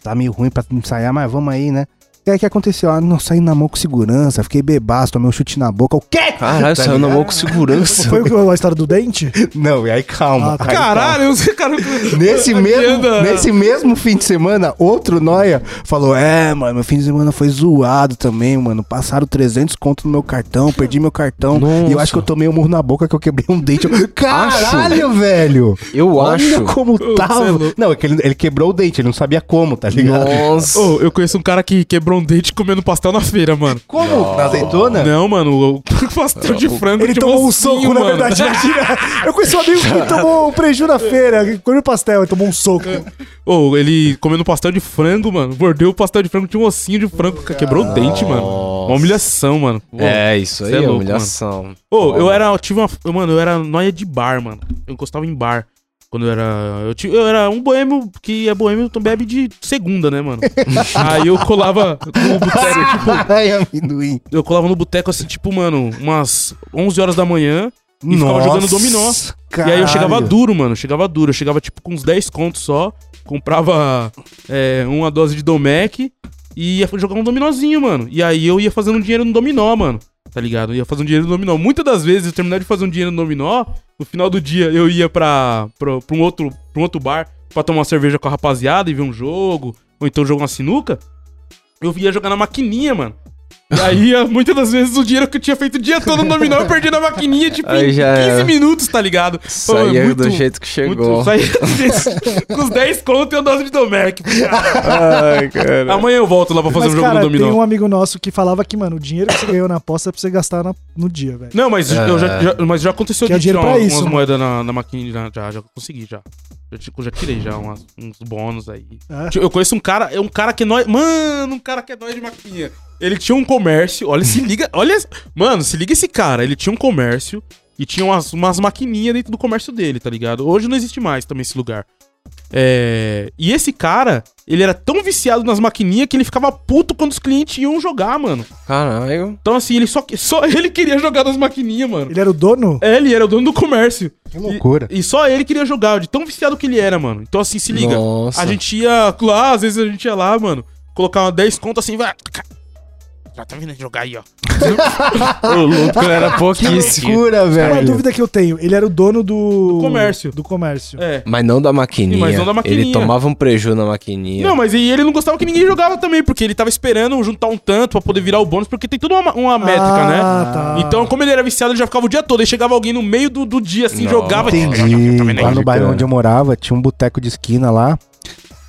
tá meio ruim pra ensaiar, mas vamos aí, né? E aí o que aconteceu? Ah, não, saí na mão com segurança, fiquei bebaço, tomei um chute na boca. O quê? Caralho, Tá saiu na mão com segurança. Foi o- a história do dente? Não, e aí calma. Ah, tá. aí, Caralho, eu sei, cara. Nesse mesmo, nesse mesmo fim de semana, outro noia falou: É, mano, meu fim de semana foi zoado também, mano. Passaram 300 conto no meu cartão, perdi meu cartão. E eu acho que eu tomei um murro na boca que eu quebrei um dente. Eu, Caralho, velho! Eu Olha acho. como é tava. Não, é que ele, ele quebrou o dente, ele não sabia como, tá ligado? Nossa. Ô, eu conheço um cara que quebrou um dente comendo pastel na feira, mano. Como? Na azeitona? Não, mano, o pastel de frango Ele de tomou um soco, na mano. verdade. Imagina. Eu conheci um amigo que tomou um preju na feira, comeu pastel e tomou um soco. Ô, ele comendo pastel de frango, mano. Mordeu o pastel de frango, tinha um ossinho de frango, quebrou o dente, mano. Uma humilhação, mano. É, isso aí é louco, humilhação. Ô, eu era. Eu tive uma. Mano, eu era noia de bar, mano. Eu encostava em bar. Quando eu era. Eu, ti- eu era um boêmio que é boêmio, então bebe de segunda, né, mano? Aí eu colava no boteco, tipo. Ai, amendoim. Eu colava no boteco assim, tipo, mano, umas 11 horas da manhã. E ficava jogando dominó. E aí eu chegava Caralho. duro, mano. Chegava duro. Eu chegava, tipo, com uns 10 contos só. Comprava é, uma dose de Domec e ia jogar um dominózinho, mano. E aí eu ia fazendo dinheiro no dominó, mano. Tá ligado? Eu ia fazendo dinheiro no dominó. Muitas das vezes eu terminava de fazer um dinheiro no dominó. No final do dia eu ia pra, pra, pra um, outro, pra um outro bar pra tomar uma cerveja com a rapaziada e ver um jogo. Ou então jogar uma sinuca. Eu ia jogar na maquininha, mano. E aí, muitas das vezes, o dinheiro que eu tinha feito o dia todo no dominó, eu perdi na maquininha, tipo, Aí em já 15 era. minutos, tá ligado? Saía muito- do jeito que chegou. Muito, saía com os 10 contos e a dose de Domec. Ai, cara. Amanhã eu volto lá pra fazer Mas, um jogo cara, no dominó. tem um amigo nosso que falava que, mano, o dinheiro que você ganhou na aposta é pra você gastar na- no dia, velho. Não, mas, É. eu já, já- mas já aconteceu Que é de dinheiro tirar umas, isso, umas moedas na, na maquininha. Já, já consegui, já. Já, ti- já tirei já umas- uns bônus aí. É. Tipo, Eu conheço um cara, é um cara que é nóis. Mano, um cara que é nóis de maquininha. Ele tinha um comércio, olha, se liga, olha. Mano, se liga esse cara. Ele tinha um comércio e tinha umas, umas maquininhas dentro do comércio dele, tá ligado? Hoje não existe mais também esse lugar. É, E esse cara, ele era tão viciado nas maquininhas que ele ficava puto quando os clientes iam jogar, mano. Caralho. Então, assim, ele só, só ele queria jogar nas maquininhas, mano. Ele era o dono? É, ele era o dono do comércio. Que loucura. E, e só ele queria jogar, de tão viciado que ele era, mano. Então, assim, se liga. Nossa. A gente ia lá, às vezes a gente ia lá, mano, colocar uma 10 conto assim, vai. Já tá vindo jogar aí, ó. O louco era Que pouquíssimo. loucura, Uma velho. dúvida que eu tenho. Ele era o dono do... Do comércio. Do comércio. É. Mas não da maquininha. Sim, mas não da maquininha. Ele tomava um preju na maquininha. Não, mas e ele não gostava que ninguém jogava também, porque ele tava esperando juntar um tanto pra poder virar o bônus, porque tem toda uma, uma métrica, né? Ah, tá. Então, como ele era viciado, ele já ficava o dia todo. Aí chegava alguém no meio do, do dia, assim, Não. jogava. Entendi. Nem- Lá no bairro onde eu morava, tinha um boteco de esquina lá.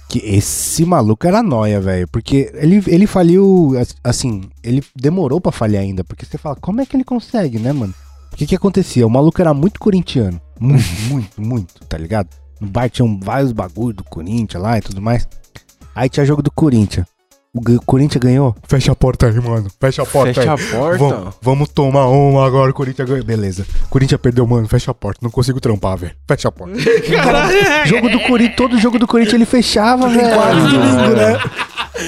Que esse maluco era nóia, velho. Porque ele, ele faliu, as- assim, ele demorou pra falhar ainda. Porque você fala, como é que ele consegue, né, mano? O que que acontecia? O maluco era muito corintiano. Muito, muito, muito, tá ligado? No bar tinham vários bagulho do Corinthians lá e tudo mais. Aí tinha jogo do Corinthians. O Corinthians ganhou? Fecha a porta aí, mano. Fecha a porta Fecha aí. a porta. Vamos, vamos tomar uma agora, o Corinthians ganhou. Beleza. Corinthians perdeu, mano. Fecha a porta. Não consigo trampar, velho. Fecha a porta. jogo do Corinthians, todo jogo do Corinthians ele fechava, Tem velho. quatro domingo, né?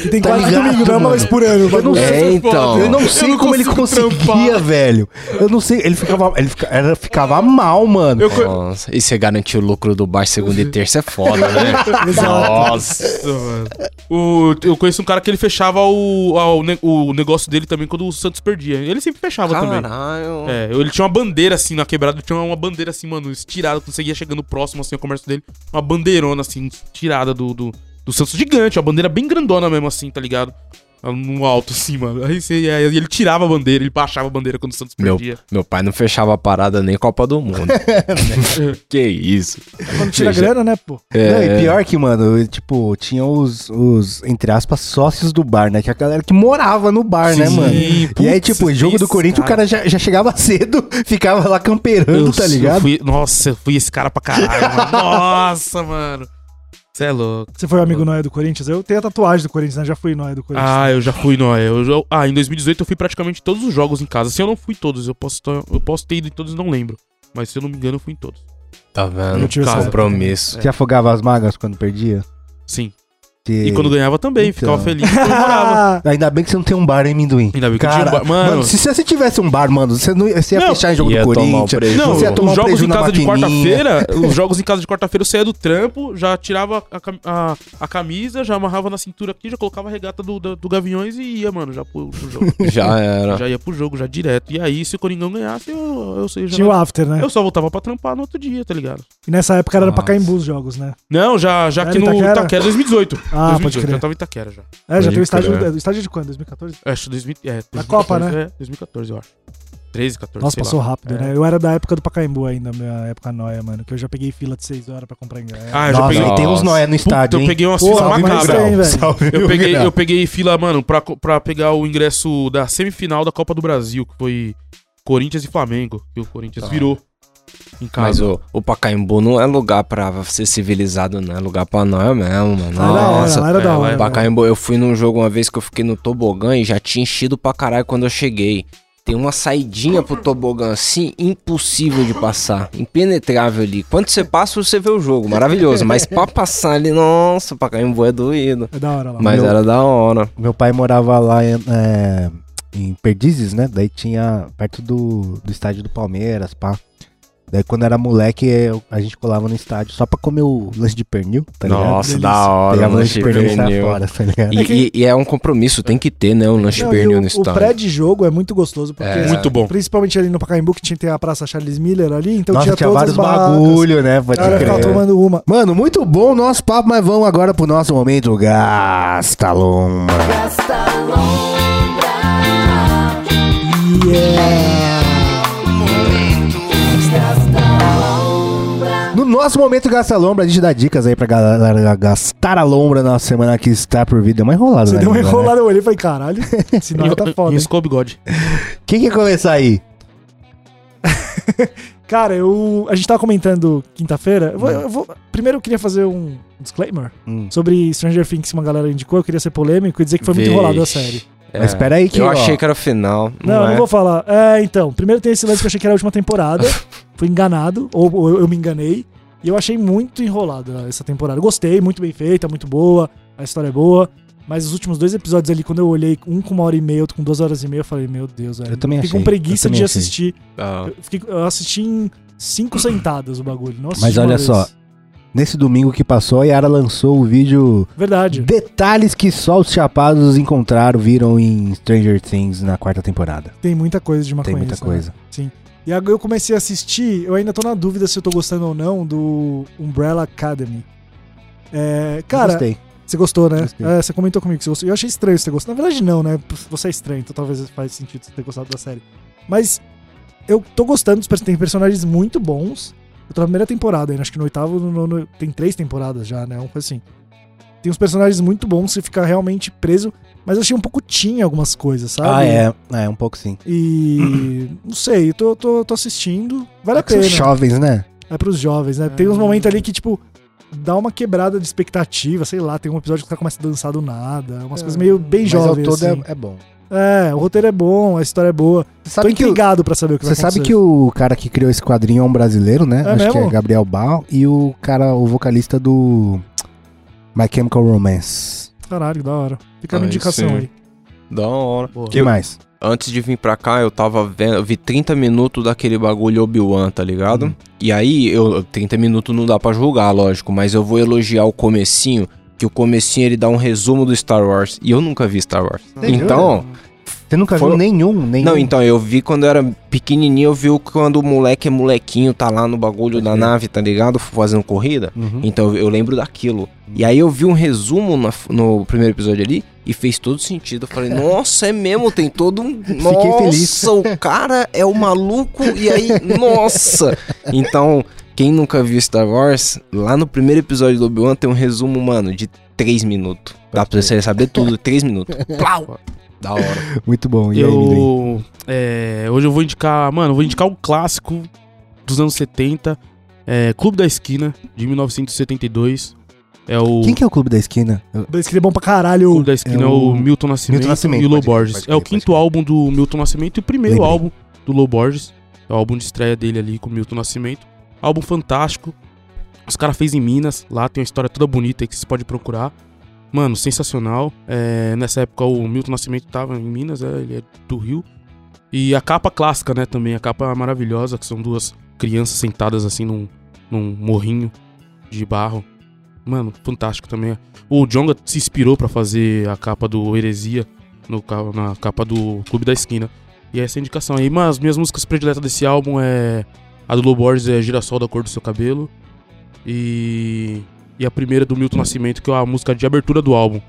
Que tem Tá quatro ligado, domingo, não é vez por ano. Eu não bagulho. sei. É, então. Eu não sei não como ele conseguia, trampar. velho. Eu não sei. Ele ficava, ele fica- era, ficava mal, mano. Eu, Nossa, e você garantir o lucro do bar segunda e terça é foda, né? Nossa. Nossa, mano. O, eu conheço um cara que ele fechava o, o, o negócio dele também quando o Santos perdia. Ele sempre fechava também. Caralho. É, ele tinha uma bandeira assim na quebrada, tinha uma bandeira assim, mano, estirada, quando você ia chegando próximo assim ao comércio dele, uma bandeirona assim, tirada do, do, do Santos gigante, uma bandeira bem grandona mesmo assim, tá ligado? No alto assim, mano. Aí, você, aí ele tirava a bandeira, ele baixava a bandeira quando o Santos Meu, perdia. meu pai não fechava a parada nem Copa do Mundo. que isso. Quando tira Seja- grana, né, pô? Não, É, e pior que, mano, tipo, tinha os, os, entre aspas, sócios do bar, né? Que é a galera que morava no bar, né, Sim, mano? e aí, putz, tipo, jogo do Corinthians, o cara já, já chegava cedo, ficava lá camperando, tá eu ligado? fui- nossa, eu fui esse cara pra caralho, mano. Nossa, mano. Você é louco. Você foi amigo Noé do Corinthians? Eu tenho a tatuagem do Corinthians, né? Já fui Noé do Corinthians. Ah, eu já fui, Noé. Eu já- ah, em 2018 eu fui praticamente todos os jogos em casa. Se eu não fui todos, eu posso, eu posso ter ido em todos, não lembro. Mas se eu não me engano, eu fui em todos. Tá vendo? Eu tive Compromisso. Você afogava as magas quando perdia? Sim. Que- E quando ganhava também, Então. ficava feliz. Morava. Ainda bem que você não tem um bar, hein, Minduim? Ainda bem que eu tinha um Cara, bar- Mano, se você tivesse um bar, mano, você, não, você ia Não, fechar em jogo ia do Corinthians. Não, você ia tomar os jogos em casa de quarta-feira, os jogos em casa de quarta-feira eu saía do trampo, já tirava a, cam- a- a camisa, já amarrava na cintura aqui, já colocava a regata do, do, do Gaviões e ia, mano, já pro, pro jogo. Já era. já ia pro jogo, já direto. E aí, se o Coringão ganhasse, eu, eu sei, já. Tinha o after, né? Eu só voltava pra trampar no outro dia, tá ligado? E nessa época era Nossa. pra Caimbu os jogos, né? Não, já, já Era aqui no Itaquera? Itaquera, 2018. Ah, 2018, pode crer. já tava em Itaquera já. É, já o estádio. estádio de quando? 2014? É, Acho 2000, é, 2014, Copa, né? É, 2014, eu acho. 13, 14, Nossa, sei passou lá. rápido, É. né? Eu era da época do Pacaembu ainda, minha época noia, mano. Que eu já peguei fila de 6 horas pra comprar ingresso. Ah, eu já Nossa, peguei. e tem uns Nossa. Noé no estádio, Puta, eu peguei uma Pô, fila salve macabra. Eu peguei, eu peguei fila, mano, pra, pra pegar o ingresso da semifinal da Copa do Brasil, que foi Corinthians e Flamengo, que o Corinthians Tá. virou Mas casa. o, o Pacaembu não é lugar pra ser civilizado, não. É lugar pra nós mesmo, mano. Lá era da hora, Nossa. era é, da lá hora. é Pacaembu, eu fui num jogo uma vez que eu fiquei no tobogã e já tinha enchido pra caralho quando eu cheguei. Tem uma saidinha pro tobogã assim, impossível de passar. Impenetrável ali. Quando você passa, você vê o jogo. Maravilhoso. Mas pra passar ali, nossa, Pacaembu é doído. É da hora lá. Mas Meu- era da hora. Meu pai morava lá em, é, em Perdizes, né? Daí tinha perto do, do estádio do Palmeiras, pá. Daí quando era moleque, eu- a gente colava no estádio só pra comer o lanche de pernil, tá ligado? Nossa, da hora. Pegava um o lanche de pernil e pernil. fora, tá ligado? E, e- e é um compromisso, tem que ter, né? Um lanche Não, e pernil o, no o estádio. pré-de-jogo é muito gostoso, porque É. Muito bom. principalmente ali no Pacaembu, que tinha, a Praça Charles Miller ali, então Nossa, tinha, tinha todas vários bagulho, né? Pode O cara ficava crer. tomando uma. Mano, muito bom o nosso papo, mas vamos agora pro nosso momento Gasta Lombra. Yeah! Nosso momento Gasta Lombra, a gente dá dicas aí pra galera gastar a lombra na semana que está por vir. Deu uma enrolada, Você né, deu uma né? enrolada, eu olhei e falei, caralho, esse nome tá foda. Riscou o bigode. Quem quer começar aí? Cara, eu. A gente tava comentando quinta-feira. Eu vou, eu vou- primeiro eu queria fazer um disclaimer Hum. sobre Stranger Things que uma galera indicou. Eu queria ser polêmico e dizer que foi muito Vixe. enrolado a série. É. Mas espera aí que, Eu ó, achei que era o final. Não, Não, eu é. não vou falar. É, então. Primeiro tem esse lance que eu achei que era a última temporada. Fui enganado, ou, ou eu me enganei. E eu achei muito enrolada essa temporada. Gostei, muito bem feita, muito boa. A história é boa. Mas os últimos dois episódios ali, quando eu olhei, um com uma hora e meia, outro com duas horas e meia, eu falei, meu Deus, velho. Eu também Fiquei achei, com preguiça de achei. assistir. Ah. Eu, fiquei- eu assisti em cinco sentadas o bagulho. Não assisti Mas olha vez. só, nesse domingo que passou, a Yara lançou o vídeo Verdade. Detalhes que só os chapados encontraram, viram em Stranger Things na quarta temporada. Tem muita coisa de maconha. Tem muita coisa. Sim. E agora eu comecei a assistir, eu ainda tô na dúvida se eu tô gostando ou não do Umbrella Academy. É, cara, Gostei. você gostou, né? É, você comentou comigo que você gostou. Eu achei estranho você ter gostado. Na verdade, não, né? Você é estranho, então talvez faz sentido você ter gostado da série. Mas eu tô gostando, tem personagens muito bons. Eu tô na primeira temporada ainda, acho que no oitavo, no nono, tem três temporadas já, né? Coisa assim. Tem uns personagens muito bons, você fica realmente preso. Mas eu achei um pouco teen algumas coisas, sabe? Ah, é. É, um pouco sim. E. não sei, eu tô, tô, tô assistindo. Vale É a pena. jovens, né? É pros jovens, né? Tem uns momentos ali que, tipo, dá uma quebrada de expectativa, sei lá. Tem um episódio que o cara começa a dançar do nada. Umas coisas meio bem Mas jovens. ao todo assim. é, é bom. É, o roteiro é bom, a história é boa. Você Tô sabe que o- intrigado pra saber o que Você sabe que o cara que criou esse quadrinho é um brasileiro, né? É Acho que é mesmo? Gabriel Bal. E o cara, o vocalista do My Chemical Romance. Caralho, da hora. Fica a minha Aí indicação sim. aí. Da hora. O que mais? Antes de vir pra cá, eu tava vendo, eu vi 30 minutos daquele bagulho Obi-Wan, tá ligado? Hum. E aí, eu 30 minutos não dá pra julgar, lógico, mas eu vou elogiar o comecinho, que o comecinho ele dá um resumo do Star Wars, e eu nunca vi Star Wars. Então, Você nunca viu nenhum, nenhum. não, então, eu vi quando eu era pequenininho, eu vi quando o moleque é molequinho, tá lá no bagulho da Pode nave, tá ligado? Fazendo corrida. Uhum. Então eu lembro daquilo. E aí eu vi um resumo na- no primeiro episódio ali e fez todo sentido. Eu falei, nossa, é mesmo, tem todo um. Nossa, feliz. o cara é o maluco e aí, nossa! Então, quem nunca viu Star Wars, lá no primeiro episódio do Obi-Wan tem um resumo, mano, de 3 minutos. Dá pra você saber tudo, 3 minutos. Plau! Da hora. Muito bom. E aí? Eu. é, hoje eu vou indicar. Mano, eu vou indicar um clássico dos anos 70. É, Clube da Esquina, de 1972. É o. Quem que é o Clube da Esquina? Eu- Esse é bom pra caralho. Clube da Esquina É é o o Milton Nascimento, Milton Nascimento, e o pode crer, Borges. pode é crer, o pode quinto crer. álbum do Milton Nascimento e o primeiro Lembrei. álbum do Lô Borges. É o álbum de estreia dele ali com o Milton Nascimento. Álbum fantástico. Os caras fez em Minas. Lá tem uma história toda bonita aí que vocês podem procurar. Mano, sensacional. É, nessa época o Milton Nascimento tava em Minas, é, ele é do Rio. E a capa clássica, né, também. A capa maravilhosa, que são duas crianças sentadas assim num, num morrinho de barro. Mano, fantástico também. O Jonga se inspirou pra fazer a capa do Heresia no, na capa do Clube da Esquina. E essa é a indicação aí. Mas as minhas músicas prediletas desse álbum é. A do Low Borges é Girassol da Cor do Seu Cabelo. E. E a primeira do Milton Nascimento, que é a música de abertura do álbum.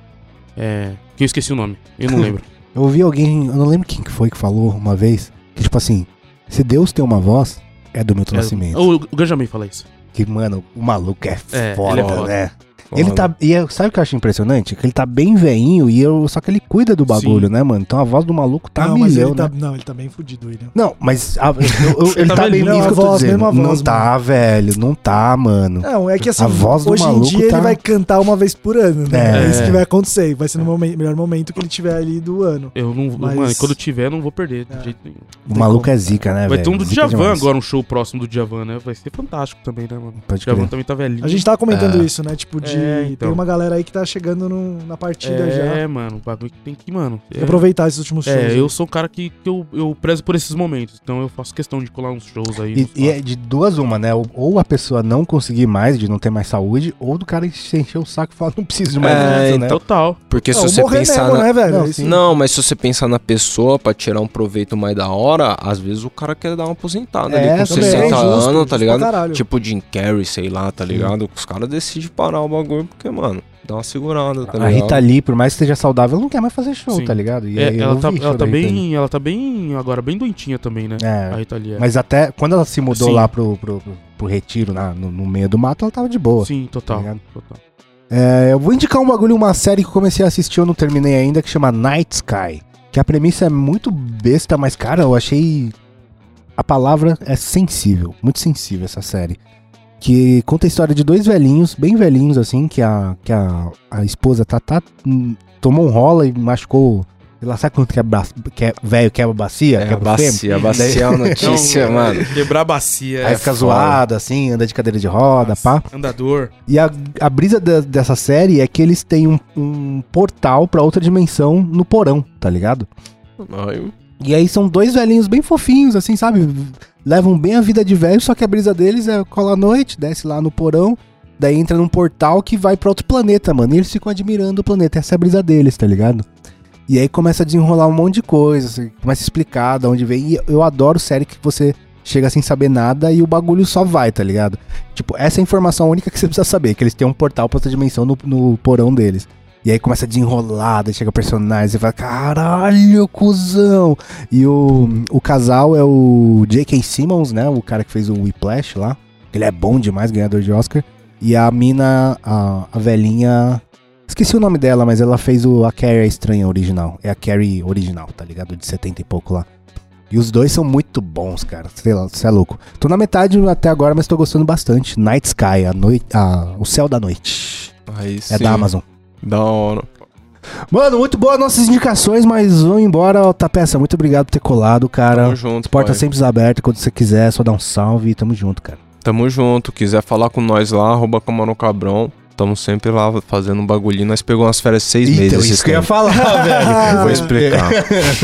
É. Que eu esqueci o nome. Eu não lembro. Eu ouvi alguém, eu não lembro quem que foi que falou uma vez, que tipo assim, se Deus tem uma voz, é do Milton É, Nascimento. o, o Ganjamin fala isso. Que, mano, o maluco é, É, foda, ele é foda. Ele tá. E é- sabe o que eu acho impressionante? Que ele tá bem veinho e eu, só que ele cuida do bagulho, Sim. né, mano? Então a voz do maluco tá não, milhão, ele né? tá, não, ele tá bem fudido, William. Não, mas a- eu- eu- ele tá tá, bem Não, que a eu voz, dizendo. mesmo a não voz, tá, velho, não tá, mano. Não, é que assim, A voz do hoje em maluco dia tá- ele vai cantar uma vez por ano, né? É. É, isso que vai acontecer. Vai ser no momen- melhor momento que ele tiver ali do ano. Eu não. Mas- Mano, quando tiver, eu não vou perder de É. jeito nenhum. O maluco é zica, né, velho? Vai ter um do Zica Djavan demais. agora, um show próximo do Djavan, né? Vai ser fantástico também, né, mano? Pode O Djavan também tá velhinho. A gente tava comentando É. isso, né? Tipo, de. É, então. Tem uma galera aí que tá chegando no- na partida É, já. mano, o bagulho que tem que, mano. Que aproveitar esses últimos shows. É, aí. eu sou um cara que, que eu, eu prezo por esses momentos. Então eu faço questão de colar uns shows aí. E, e é de duas uma, né? Ou- a pessoa não conseguir mais, de não ter mais saúde, ou do cara se encher o saco e falar, não preciso de mais É, isso, né? Total. Porque se Não, você morrer pensar mesmo, na... né, velho? Não, Isso- Não, mas se você pensar na pessoa pra tirar um proveito mais da hora, às vezes o cara quer dar uma aposentada É, ali com também, 60 justo, anos, justo tá ligado? Tipo Jim Carrey, sei lá, tá ligado? Os caras decidem parar o bagulho porque, mano, dá uma segurada, tá A ligado? Rita Lee, por mais que esteja saudável, não quer mais fazer show, Sim. tá ligado? E É, ela, tá, ela, tá bem, ela tá bem, agora, bem doentinha também, né? A É, Rita Lee. é. mas até quando ela se mudou Sim. lá pro, pro, pro, pro retiro, lá no, no meio do mato, ela tava de boa. Sim, total. tá total. É, eu vou indicar um bagulho, uma série que eu comecei a assistir, eu não terminei ainda, que chama Night Sky. Que a premissa é muito besta, mas, cara, eu achei. A palavra é sensível, muito sensível essa série. Que conta a história de dois velhinhos, bem velhinhos, assim, que a, que a, a esposa tá, tomou um rola e machucou. Lá, sabe quanto que é, bra- que é velho quebra bacia? É, quebra bacia, a bacia é uma notícia, Não, mano. Quebrar a bacia. Aí é fica foda. zoada, assim, anda de cadeira de roda, Nossa, pá. Andador. E a, a brisa da- dessa série é que eles têm um, um portal pra outra dimensão no porão, tá ligado? Ai, E aí são dois velhinhos bem fofinhos, assim, sabe? Levam bem a vida de velho, só que a brisa deles é cola à noite, desce lá no porão, daí entra num portal que vai pra outro planeta, mano. E eles ficam admirando o planeta, essa é a brisa deles, tá ligado? E aí começa a desenrolar um monte de coisa, assim, começa a explicar de onde vem. E eu adoro série que você chega sem saber nada e o bagulho só vai, tá ligado? Tipo, essa é a informação única que você precisa saber, que eles têm um portal pra outra dimensão no, no porão deles. E aí começa a desenrolar, daí chega personagem, você fala, caralho, cuzão! E o, o casal é o J.K. Simmons, né? O cara que fez o Whiplash lá. Ele é bom demais, ganhador de Oscar. E a mina, a, a velhinha, Esqueci o nome dela, mas ela fez o, a Carrie Estranha original. É a Carrie original, tá ligado? De 70 e pouco lá. E os dois são muito bons, cara. Sei lá, você é louco. Tô na metade até agora, mas tô gostando bastante. Night Sky, a noite, a, o céu da noite. Aí É sim. da Amazon. Da hora. Mano, muito boas nossas indicações, mas vamos embora, ó, Tapeça. Muito obrigado por ter colado, cara. Tamo junto. As portas pai. sempre abertas, quando você quiser, só dá um salve e tamo junto, cara. Tamo junto. Quiser falar com nós lá, arroba Camarão Cabrão. Tamo sempre lá fazendo um bagulhinho. Nós pegamos umas férias seis meses. esses tempos. falar, velho. Eu vou explicar.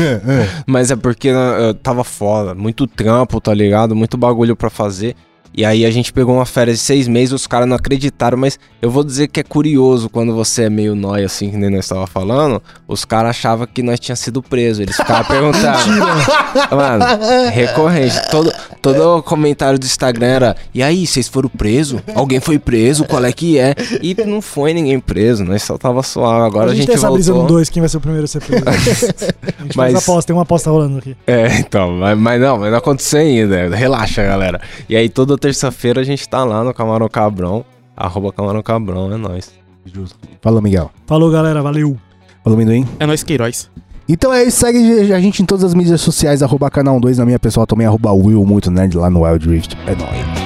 Mas é porque né, eu tava fora, muito trampo, tá ligado? Muito bagulho pra fazer. E aí a gente pegou uma férias de seis meses, os caras não acreditaram, mas eu vou dizer que é curioso quando você é meio nóia, assim, que nem nós tava falando, os caras achavam que nós tinha sido preso. Eles ficavam perguntando. Mano, recorrente. Todo, todo comentário do Instagram era: E aí, vocês foram presos? Alguém foi preso? Qual é que é? E não foi ninguém preso, nós só tava suave. Agora a a gente gente, tem essa brisa no. 2, quem vai ser o primeiro a ser preso. a gente Mas- faz aposta, tem uma aposta rolando aqui. É, então, mas, mas não, mas não aconteceu ainda. Relaxa, galera. E aí toda terça-feira a gente tá lá no Camarão Cabrão. Arroba Camarão Cabrão, é nóis. Fala, Miguel. Falou, galera, valeu. Falou, Minduim. É nós Queiroz. Então é isso, segue a gente em todas as mídias sociais, arroba canal 2, na minha pessoal também, arroba Will Muito Nerd lá no Wild Rift. É nóis.